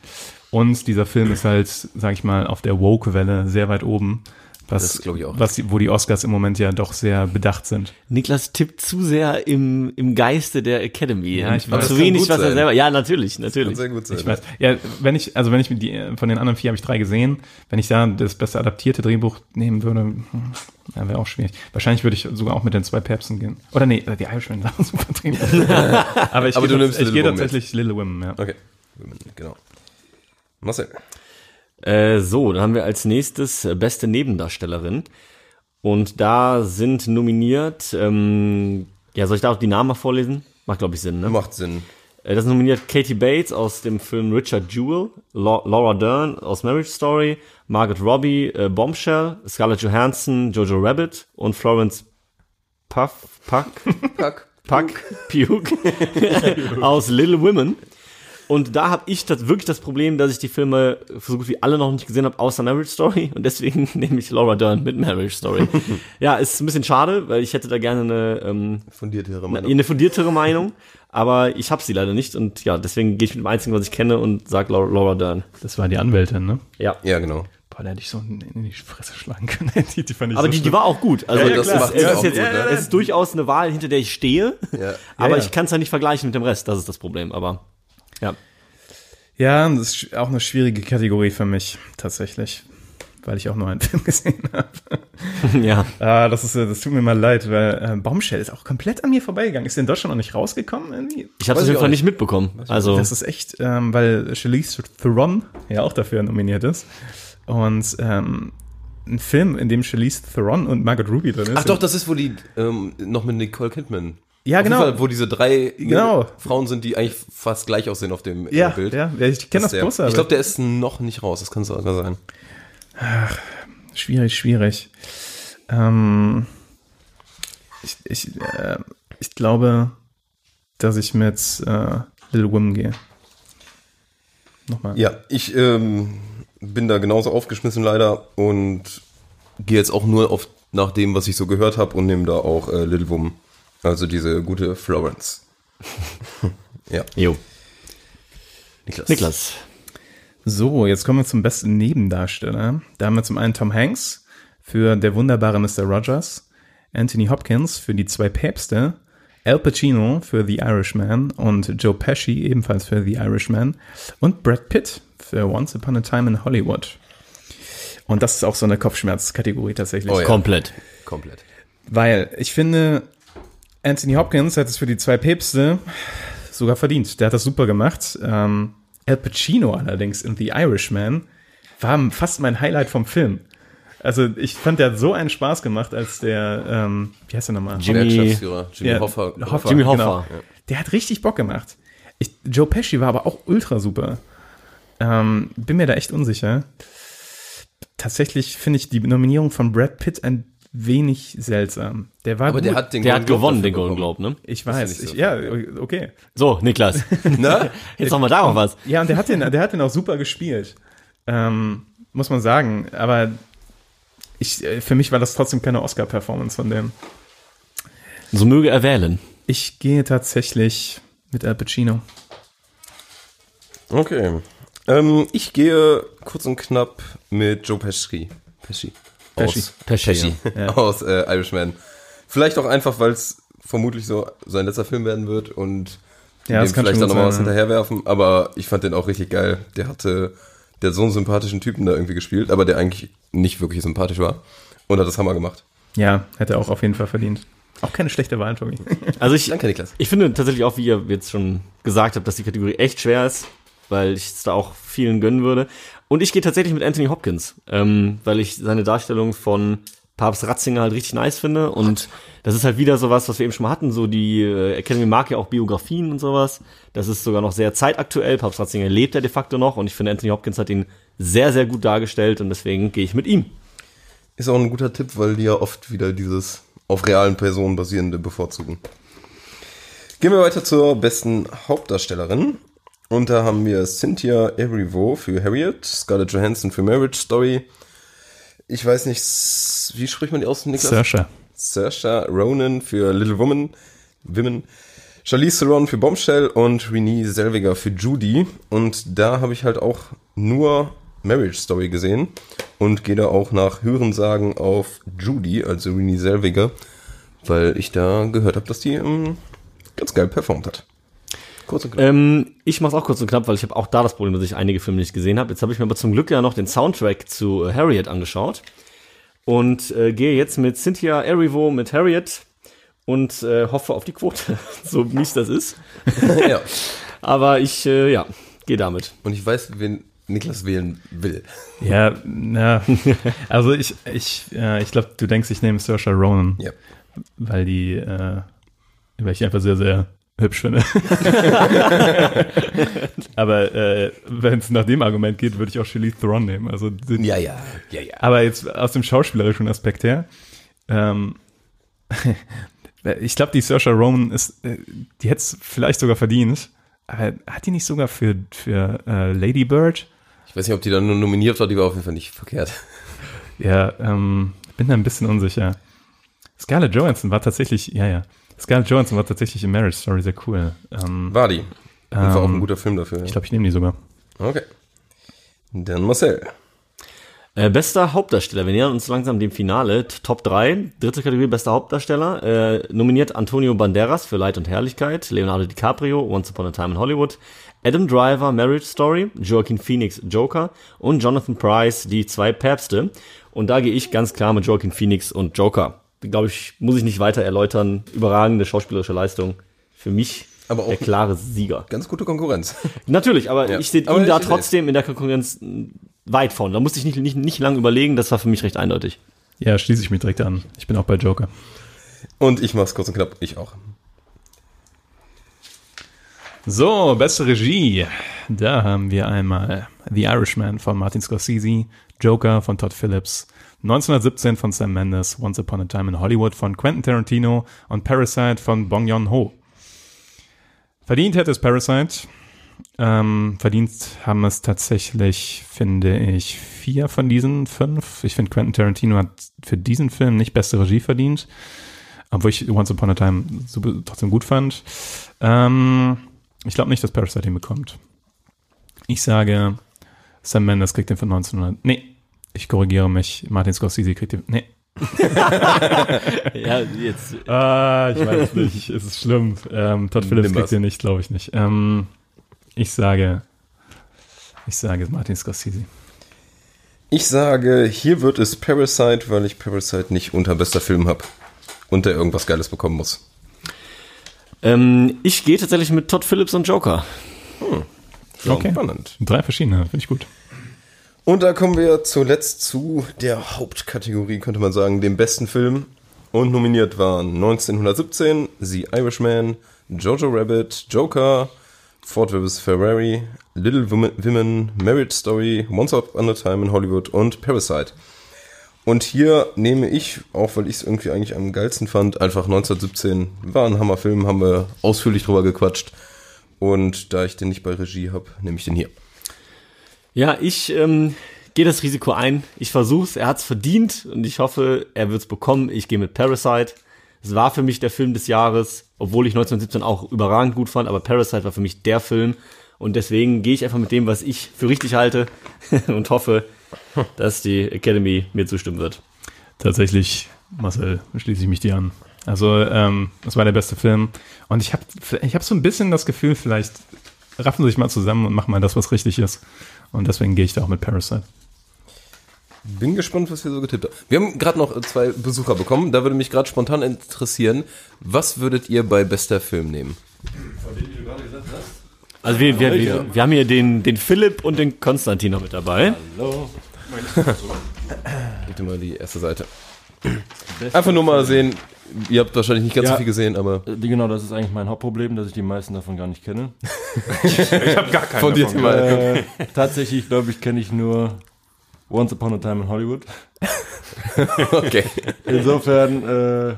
Und dieser Film ist halt, sag ich mal, auf der Woke-Welle sehr weit oben. Was, Das glaub ich auch. Was, die- wo die Oscars im Moment ja doch sehr bedacht sind. Niklas tippt zu sehr im, im Geiste der Academy. Ja, ich Und weiß. zu Das kann wenig, was er selber. Ja, natürlich, natürlich. Sehr gut sein. Ich weiß. Ja, wenn ich, also wenn ich mit die, von den anderen vier habe ich drei gesehen, wenn ich da das beste adaptierte Drehbuch nehmen würde, hm, ja, wäre auch schwierig. Wahrscheinlich würde ich sogar auch mit den zwei Päpsten gehen. Oder nee, die Irishman war ein super Drehbuch. Aber ich Aber gehe du nimmst ich Little gehe Women tatsächlich Little Women, ja. Okay. Genau. Marcel. Äh, so, dann haben wir als nächstes äh, beste Nebendarstellerin. Und da sind nominiert, ähm, ja, soll ich da auch die Namen mal vorlesen? Macht, glaube ich, Sinn, ne? Macht Sinn. Äh, Das nominiert Katie Bates aus dem Film Richard Jewell, Lau- Laura Dern aus Marriage Story, Margaret Robbie, äh, Bombshell, Scarlett Johansson, Jojo Rabbit und Florence Puff, Puck, Pack. Puck, Puke aus Little Women. Und da habe ich das, wirklich das Problem, dass ich die Filme so gut wie alle noch nicht gesehen habe, außer Marriage Story. Und deswegen nehme ich Laura Dern mit Marriage Story. ja, ist ein bisschen schade, weil ich hätte da gerne eine, ähm, Fundiertere Meinung. eine fundiertere Meinung. Aber ich habe sie leider nicht. Und ja, deswegen gehe ich mit dem Einzigen, was ich kenne und sag Laura, Laura Dern. Das war die Anwältin, ne? Ja. Ja, genau. Boah, da hätte ich so in die Fresse schlagen können. die, die fand ich Aber so die, die war auch gut. Also Ja, ja, es, ist, macht es, sie ist auch jetzt, gut, ne? es ist durchaus eine Wahl, hinter der ich stehe. Ja. aber ja. ich kann es ja nicht vergleichen mit dem Rest. Das ist das Problem. Aber ja. Ja, das ist auch eine schwierige Kategorie für mich, tatsächlich. Weil ich auch nur einen Film gesehen habe. ja. Ah, das, ist, äh, das tut mir mal leid, weil äh, Bombshell ist auch komplett an mir vorbeigegangen. Ist der in Deutschland noch nicht rausgekommen irgendwie? Ich habe es auf jeden Fall nicht. mitbekommen. Also Das ist echt, ähm, weil Charlize Theron ja auch dafür nominiert ist. Und ähm, ein Film, in dem Charlize Theron und Margaret Ruby drin ist. Ach doch, das ist, wo die ähm, noch mit Nicole Kidman. Ja, Auf jeden genau. Fall, wo diese drei Genau. Frauen sind, die eigentlich fast gleich aussehen auf dem ja, Bild. ja, ja, ich kenne das der, Poster. Ich glaube, der ist noch nicht raus. Das kann sogar sein. Schwierig, schwierig. Ähm, ich, ich, äh, ich glaube, dass ich mit äh, Little Women gehe. Nochmal. Ja, ich ähm, bin da genauso aufgeschmissen leider und gehe jetzt auch nur auf nach dem, was ich so gehört habe und nehme da auch äh, Little Woman. Also diese gute Florence. ja, jo. Niklas. Niklas. So, jetzt kommen wir zum besten Nebendarsteller. Da haben wir zum einen Tom Hanks für Der wunderbare Mr. Rogers, Anthony Hopkins für Die zwei Päpste, Al Pacino für The Irishman und Joe Pesci ebenfalls für The Irishman und Brad Pitt für Once Upon a Time in Hollywood. Und das ist auch so eine Kopfschmerzkategorie tatsächlich. Oh ja. Komplett. Komplett. Weil ich finde, Anthony Hopkins hat es für die zwei Päpste sogar verdient. Der hat das super gemacht. Ähm, Al Pacino allerdings in The Irishman war fast mein Highlight vom Film. Also ich fand, der hat so einen Spaß gemacht, als der, ähm, wie heißt der nochmal? Jimmy- Jimmy Ja, Hoffa. Hoffa, Jimmy genau. Hoffa. Der hat richtig Bock gemacht. Ich, Joe Pesci war aber auch ultra super. Ähm, bin mir da echt unsicher. Tatsächlich finde ich die Nominierung von Brad Pitt ein wenig seltsam. Der war Aber gut. der hat den Der hat gewonnen, den Golden. Globe, ne? Ich weiß. nicht Ich, so ja, okay. So, Niklas. Na? Jetzt noch mal da noch was. Ja, und der hat den, der hat den auch super gespielt. Ähm, muss man sagen. Aber ich, äh, für mich war das trotzdem keine Oscar-Performance von dem. So möge er wählen. Ich gehe tatsächlich mit Al Pacino. Okay. Ähm, ich gehe kurz und knapp mit Joe Pesci. Pesci. Pesci. Aus, Pesci, Pesci. ja. Aus äh, Irishman. Vielleicht auch einfach, weil es vermutlich so sein letzter Film werden wird und Ja, das dem kann vielleicht dann nochmal was hinterherwerfen. Aber ich fand den auch richtig geil. Der hatte, der hat so einen sympathischen Typen da irgendwie gespielt, aber der eigentlich nicht wirklich sympathisch war. Und hat das Hammer gemacht. Ja, hätte er auch auf jeden Fall verdient. Auch keine schlechte Wahl, Tobi. Also ich, Danke, Niklas. ich finde tatsächlich auch, wie ihr jetzt schon gesagt habt, dass die Kategorie echt schwer ist, weil ich es da auch vielen gönnen würde. Und ich gehe tatsächlich mit Anthony Hopkins, ähm, weil ich seine Darstellung von Papst Ratzinger halt richtig nice finde. Und das ist halt wieder sowas, was wir eben schon mal hatten. So die äh, Academy mag ja auch Biografien und sowas. Das ist sogar noch sehr zeitaktuell. Papst Ratzinger lebt ja de facto noch und ich finde Anthony Hopkins hat ihn sehr, sehr gut dargestellt und deswegen gehe ich mit ihm. Ist auch ein guter Tipp, weil die ja oft wieder dieses auf realen Personen basierende bevorzugen. Gehen wir weiter zur besten Hauptdarstellerin. Und da haben wir Cynthia Erivo für Harriet, Scarlett Johansson für Marriage Story. Ich weiß nicht, wie spricht man die aus, Niklas? Saoirse. Saoirse Ronan für Little Woman, Women, Charlize Theron für Bombshell und Renee Zellweger für Judy. Und da habe ich halt auch nur Marriage Story gesehen und gehe da auch nach Hörensagen auf Judy, also Renee Zellweger, weil ich da gehört habe, dass die ähm, ganz geil performt hat. Kurz und knapp. Ähm, ich mach's auch kurz und knapp, weil ich habe auch da das Problem, dass ich einige Filme nicht gesehen habe. Jetzt habe ich mir aber zum Glück ja noch den Soundtrack zu äh, Harriet angeschaut und äh, gehe jetzt mit Cynthia Erivo mit Harriet und äh, hoffe auf die Quote, so mies das ist. ja. Aber ich, äh, ja, gehe damit. Und ich weiß, wen Niklas wählen will. Ja, na, also ich, ich, äh, ich glaube, du denkst, ich nehme Saoirse Ronan, Ja. weil die, äh, weil ich die einfach sehr, sehr hübsch finde. Aber äh, wenn es nach dem Argument geht, würde ich auch Charlize Theron nehmen. Also sind, Ja, ja, ja, ja. Aber jetzt aus dem schauspielerischen Aspekt her, ähm, ich glaube, die Saoirse Ronan ist, äh, die hätte es vielleicht sogar verdient. Aber hat die nicht sogar für, für äh, Lady Bird? Ich weiß nicht, ob die da nur nominiert war, die war auf jeden Fall nicht verkehrt. Ja, ähm, bin da ein bisschen unsicher. Scarlett Johansson war tatsächlich, ja, ja. Scarlett Johansson war tatsächlich in Marriage Story sehr cool. Ähm, War die. Und war auch ein Ähm, guter Film dafür. ich glaube, ich nehme die sogar. Okay. Dann Marcel. Äh, bester Hauptdarsteller. Wir nähern uns langsam dem Finale. Top 3. Dritte Kategorie, bester Hauptdarsteller. Äh, nominiert Antonio Banderas für Leid und Herrlichkeit. Leonardo DiCaprio, Once Upon a Time in Hollywood. Adam Driver, Marriage Story. Joaquin Phoenix, Joker. Und Jonathan Price, die zwei Päpste. Und da gehe ich ganz klar mit Joaquin Phoenix und Joker. Glaube ich, muss ich nicht weiter erläutern. Überragende schauspielerische Leistung. Für mich Aber auch- der klare Sieger. Ganz gute Konkurrenz. Natürlich, aber Ja. ich sehe ihn da trotzdem in der Konkurrenz weit vorne. Da musste ich nicht, nicht, nicht lange überlegen, das war für mich recht eindeutig. Ja, schließe ich mich direkt an. Ich bin auch bei Joker. Und ich mach's kurz und knapp. Ich auch. So, beste Regie. Da haben wir einmal The Irishman von Martin Scorsese, Joker von Todd Phillips, 1917 von Sam Mendes, Once Upon a Time in Hollywood von Quentin Tarantino und Parasite von Bong Joon-ho. Verdient hätte es Parasite. Ähm, verdient haben es tatsächlich, finde ich, vier von diesen fünf. Ich finde, Quentin Tarantino hat für diesen Film nicht beste Regie verdient, obwohl ich Once Upon a Time super, trotzdem gut fand. Ähm, ich glaube nicht, dass Parasite ihn bekommt. Ich sage, Sam Mendes kriegt den von 1900. Nee, ich korrigiere mich. Martin Scorsese kriegt den. Nee. Ja, jetzt. Ah, ich weiß nicht. es ist schlimm. Ähm, Todd Phillips kriegt den nicht, glaube ich nicht. Ähm, ich sage, ich sage Martin Scorsese. Ich sage, hier wird es Parasite, weil ich Parasite nicht unter bester Film hab. Und der irgendwas Geiles bekommen muss. Ähm, ich gehe tatsächlich mit Todd Phillips und Joker. Ja, Okay. Spannend. Drei verschiedene, finde ich gut. Und da kommen wir zuletzt zu der Hauptkategorie, könnte man sagen, dem besten Film. Und nominiert waren 1917, The Irishman, Jojo Rabbit, Joker, Ford vs. Ferrari, Little Women, Marriage Story, Once Upon a Time in Hollywood und Parasite. Und hier nehme ich, auch weil ich es irgendwie eigentlich am geilsten fand, einfach 1917. War ein Hammerfilm, haben wir ausführlich drüber gequatscht. Und da ich den nicht bei Regie habe, nehme ich den hier. Ja, ich ähm, gehe das Risiko ein. Ich versuch's. Er hat's verdient und ich hoffe, er wird's bekommen. Ich gehe mit Parasite. Es war für mich der Film des Jahres, obwohl ich 1917 auch überragend gut fand, aber Parasite war für mich der Film. Und deswegen gehe ich einfach mit dem, was ich für richtig halte und hoffe, dass die Academy mir zustimmen wird. Tatsächlich, Marcel, schließe ich mich dir an. Also, ähm, das war der beste Film. Und ich habe ich hab so ein bisschen das Gefühl, vielleicht raffen sie sich mal zusammen und machen mal das, was richtig ist. Und deswegen gehe ich da auch mit Parasite. Bin gespannt, was ihr so getippt habt. Wir haben gerade noch zwei Besucher bekommen. Da würde mich gerade spontan interessieren, was würdet ihr bei bester Film nehmen? Also wir, wir, wir, wir haben hier den, den Philipp und den Konstantin noch mit dabei. Gib dir mal die erste Seite. Einfach nur mal sehen, ihr habt wahrscheinlich nicht ganz Ja. so viel gesehen, aber Äh, Genau, das ist eigentlich mein Hauptproblem, dass ich die meisten davon gar nicht kenne. Ich habe gar keinen von dir davon mal. Äh, tatsächlich, glaube ich, kenne ich nur Once Upon a Time in Hollywood. Okay. Insofern äh,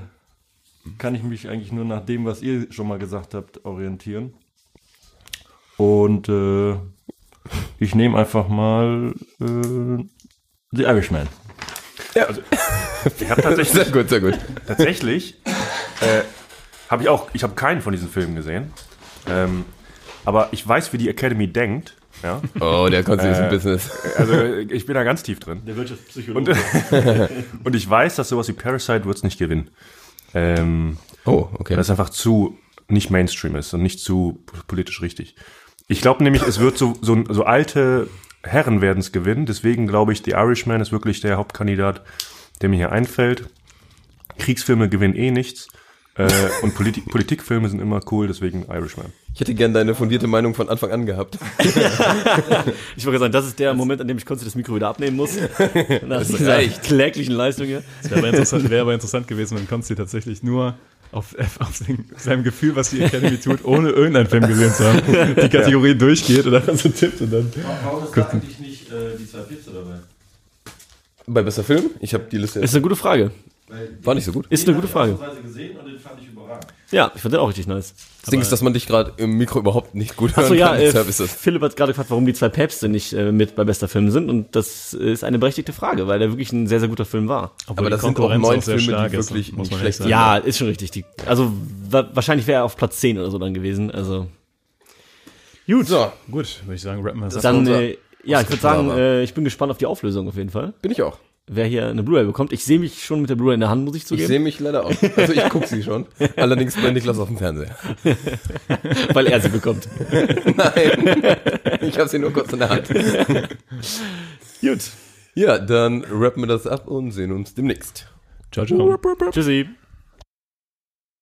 kann ich mich eigentlich nur nach dem, was ihr schon mal gesagt habt, orientieren. Und äh, ich nehme einfach mal äh, The Irishman. Ich habe tatsächlich, Sehr gut, sehr gut. tatsächlich äh, habe ich auch, ich habe keinen von diesen Filmen gesehen. Ähm, aber ich weiß, wie die Academy denkt. Ja? Oh, der Konzi ist im Äh, Business. Also ich bin da ganz tief drin. Der Wirtschaftspsychologe. Und, und ich weiß, dass sowas wie Parasite wird es nicht gewinnen. Ähm, Oh, okay. weil es einfach zu nicht Mainstream ist und nicht zu politisch richtig. Ich glaube nämlich, es wird so, so, so alte Herren werden es gewinnen. Deswegen glaube ich, The Irishman ist wirklich der Hauptkandidat, der mir hier einfällt. Kriegsfilme gewinnen eh nichts. Äh, und Politik, Politikfilme sind immer cool, deswegen Irishman. Ich hätte gern deine fundierte Meinung von Anfang an gehabt. Ich wollte sagen, das ist der Moment, an dem ich Konsti das Mikro wieder abnehmen muss. Nach dieser reicht. kläglichen Leistung hier. Es wäre aber, interessant- wäre aber interessant gewesen, wenn Konsti tatsächlich nur auf, auf den, seinem Gefühl, was die Academy tut, ohne irgendeinen Film gesehen zu haben, die Kategorie durchgeht und dann so tippt und dann. Warum ist da eigentlich nicht äh, die zwei Pizza dabei? Bei bester Film? Ich habe die Liste. Ist eine gute Frage. War nicht so gut. Ist eine gute Frage. gesehen und den fand ich überragend. Ja, ich fand den auch richtig nice. Das Ding ist, dass man dich gerade im Mikro überhaupt nicht gut hören Achso, ja, kann. äh, ist. Philipp hat gerade gefragt, warum die zwei Päpste nicht äh, mit bei bester Film sind. Und das ist eine berechtigte Frage, weil der wirklich ein sehr, sehr guter Film war. Obwohl Aber das sind auch Konkurrenz neun Filme, die ist, wirklich man nicht echt schlecht sagen. Ja, ist schon richtig. Die, also wa wahrscheinlich wäre er auf Platz 10 oder so dann gewesen. Also Gut. So, Gut, würde ich sagen, rappen wir das dann, äh, ja, ich würde sagen, äh, ich bin gespannt auf die Auflösung auf jeden Fall. bin ich auch. Wer hier eine Blu-ray bekommt. Ich sehe mich schon mit der Blu-ray in der Hand, muss ich Ich zugeben. sehe mich leider auch. Also ich gucke sie schon. Allerdings bei Niklas auf dem Fernseher. weil er sie bekommt. Nein. Ich habe sie nur kurz in der Hand. Gut. Ja, dann rappen wir das ab und sehen uns demnächst. Ciao, ciao. Tschüssi.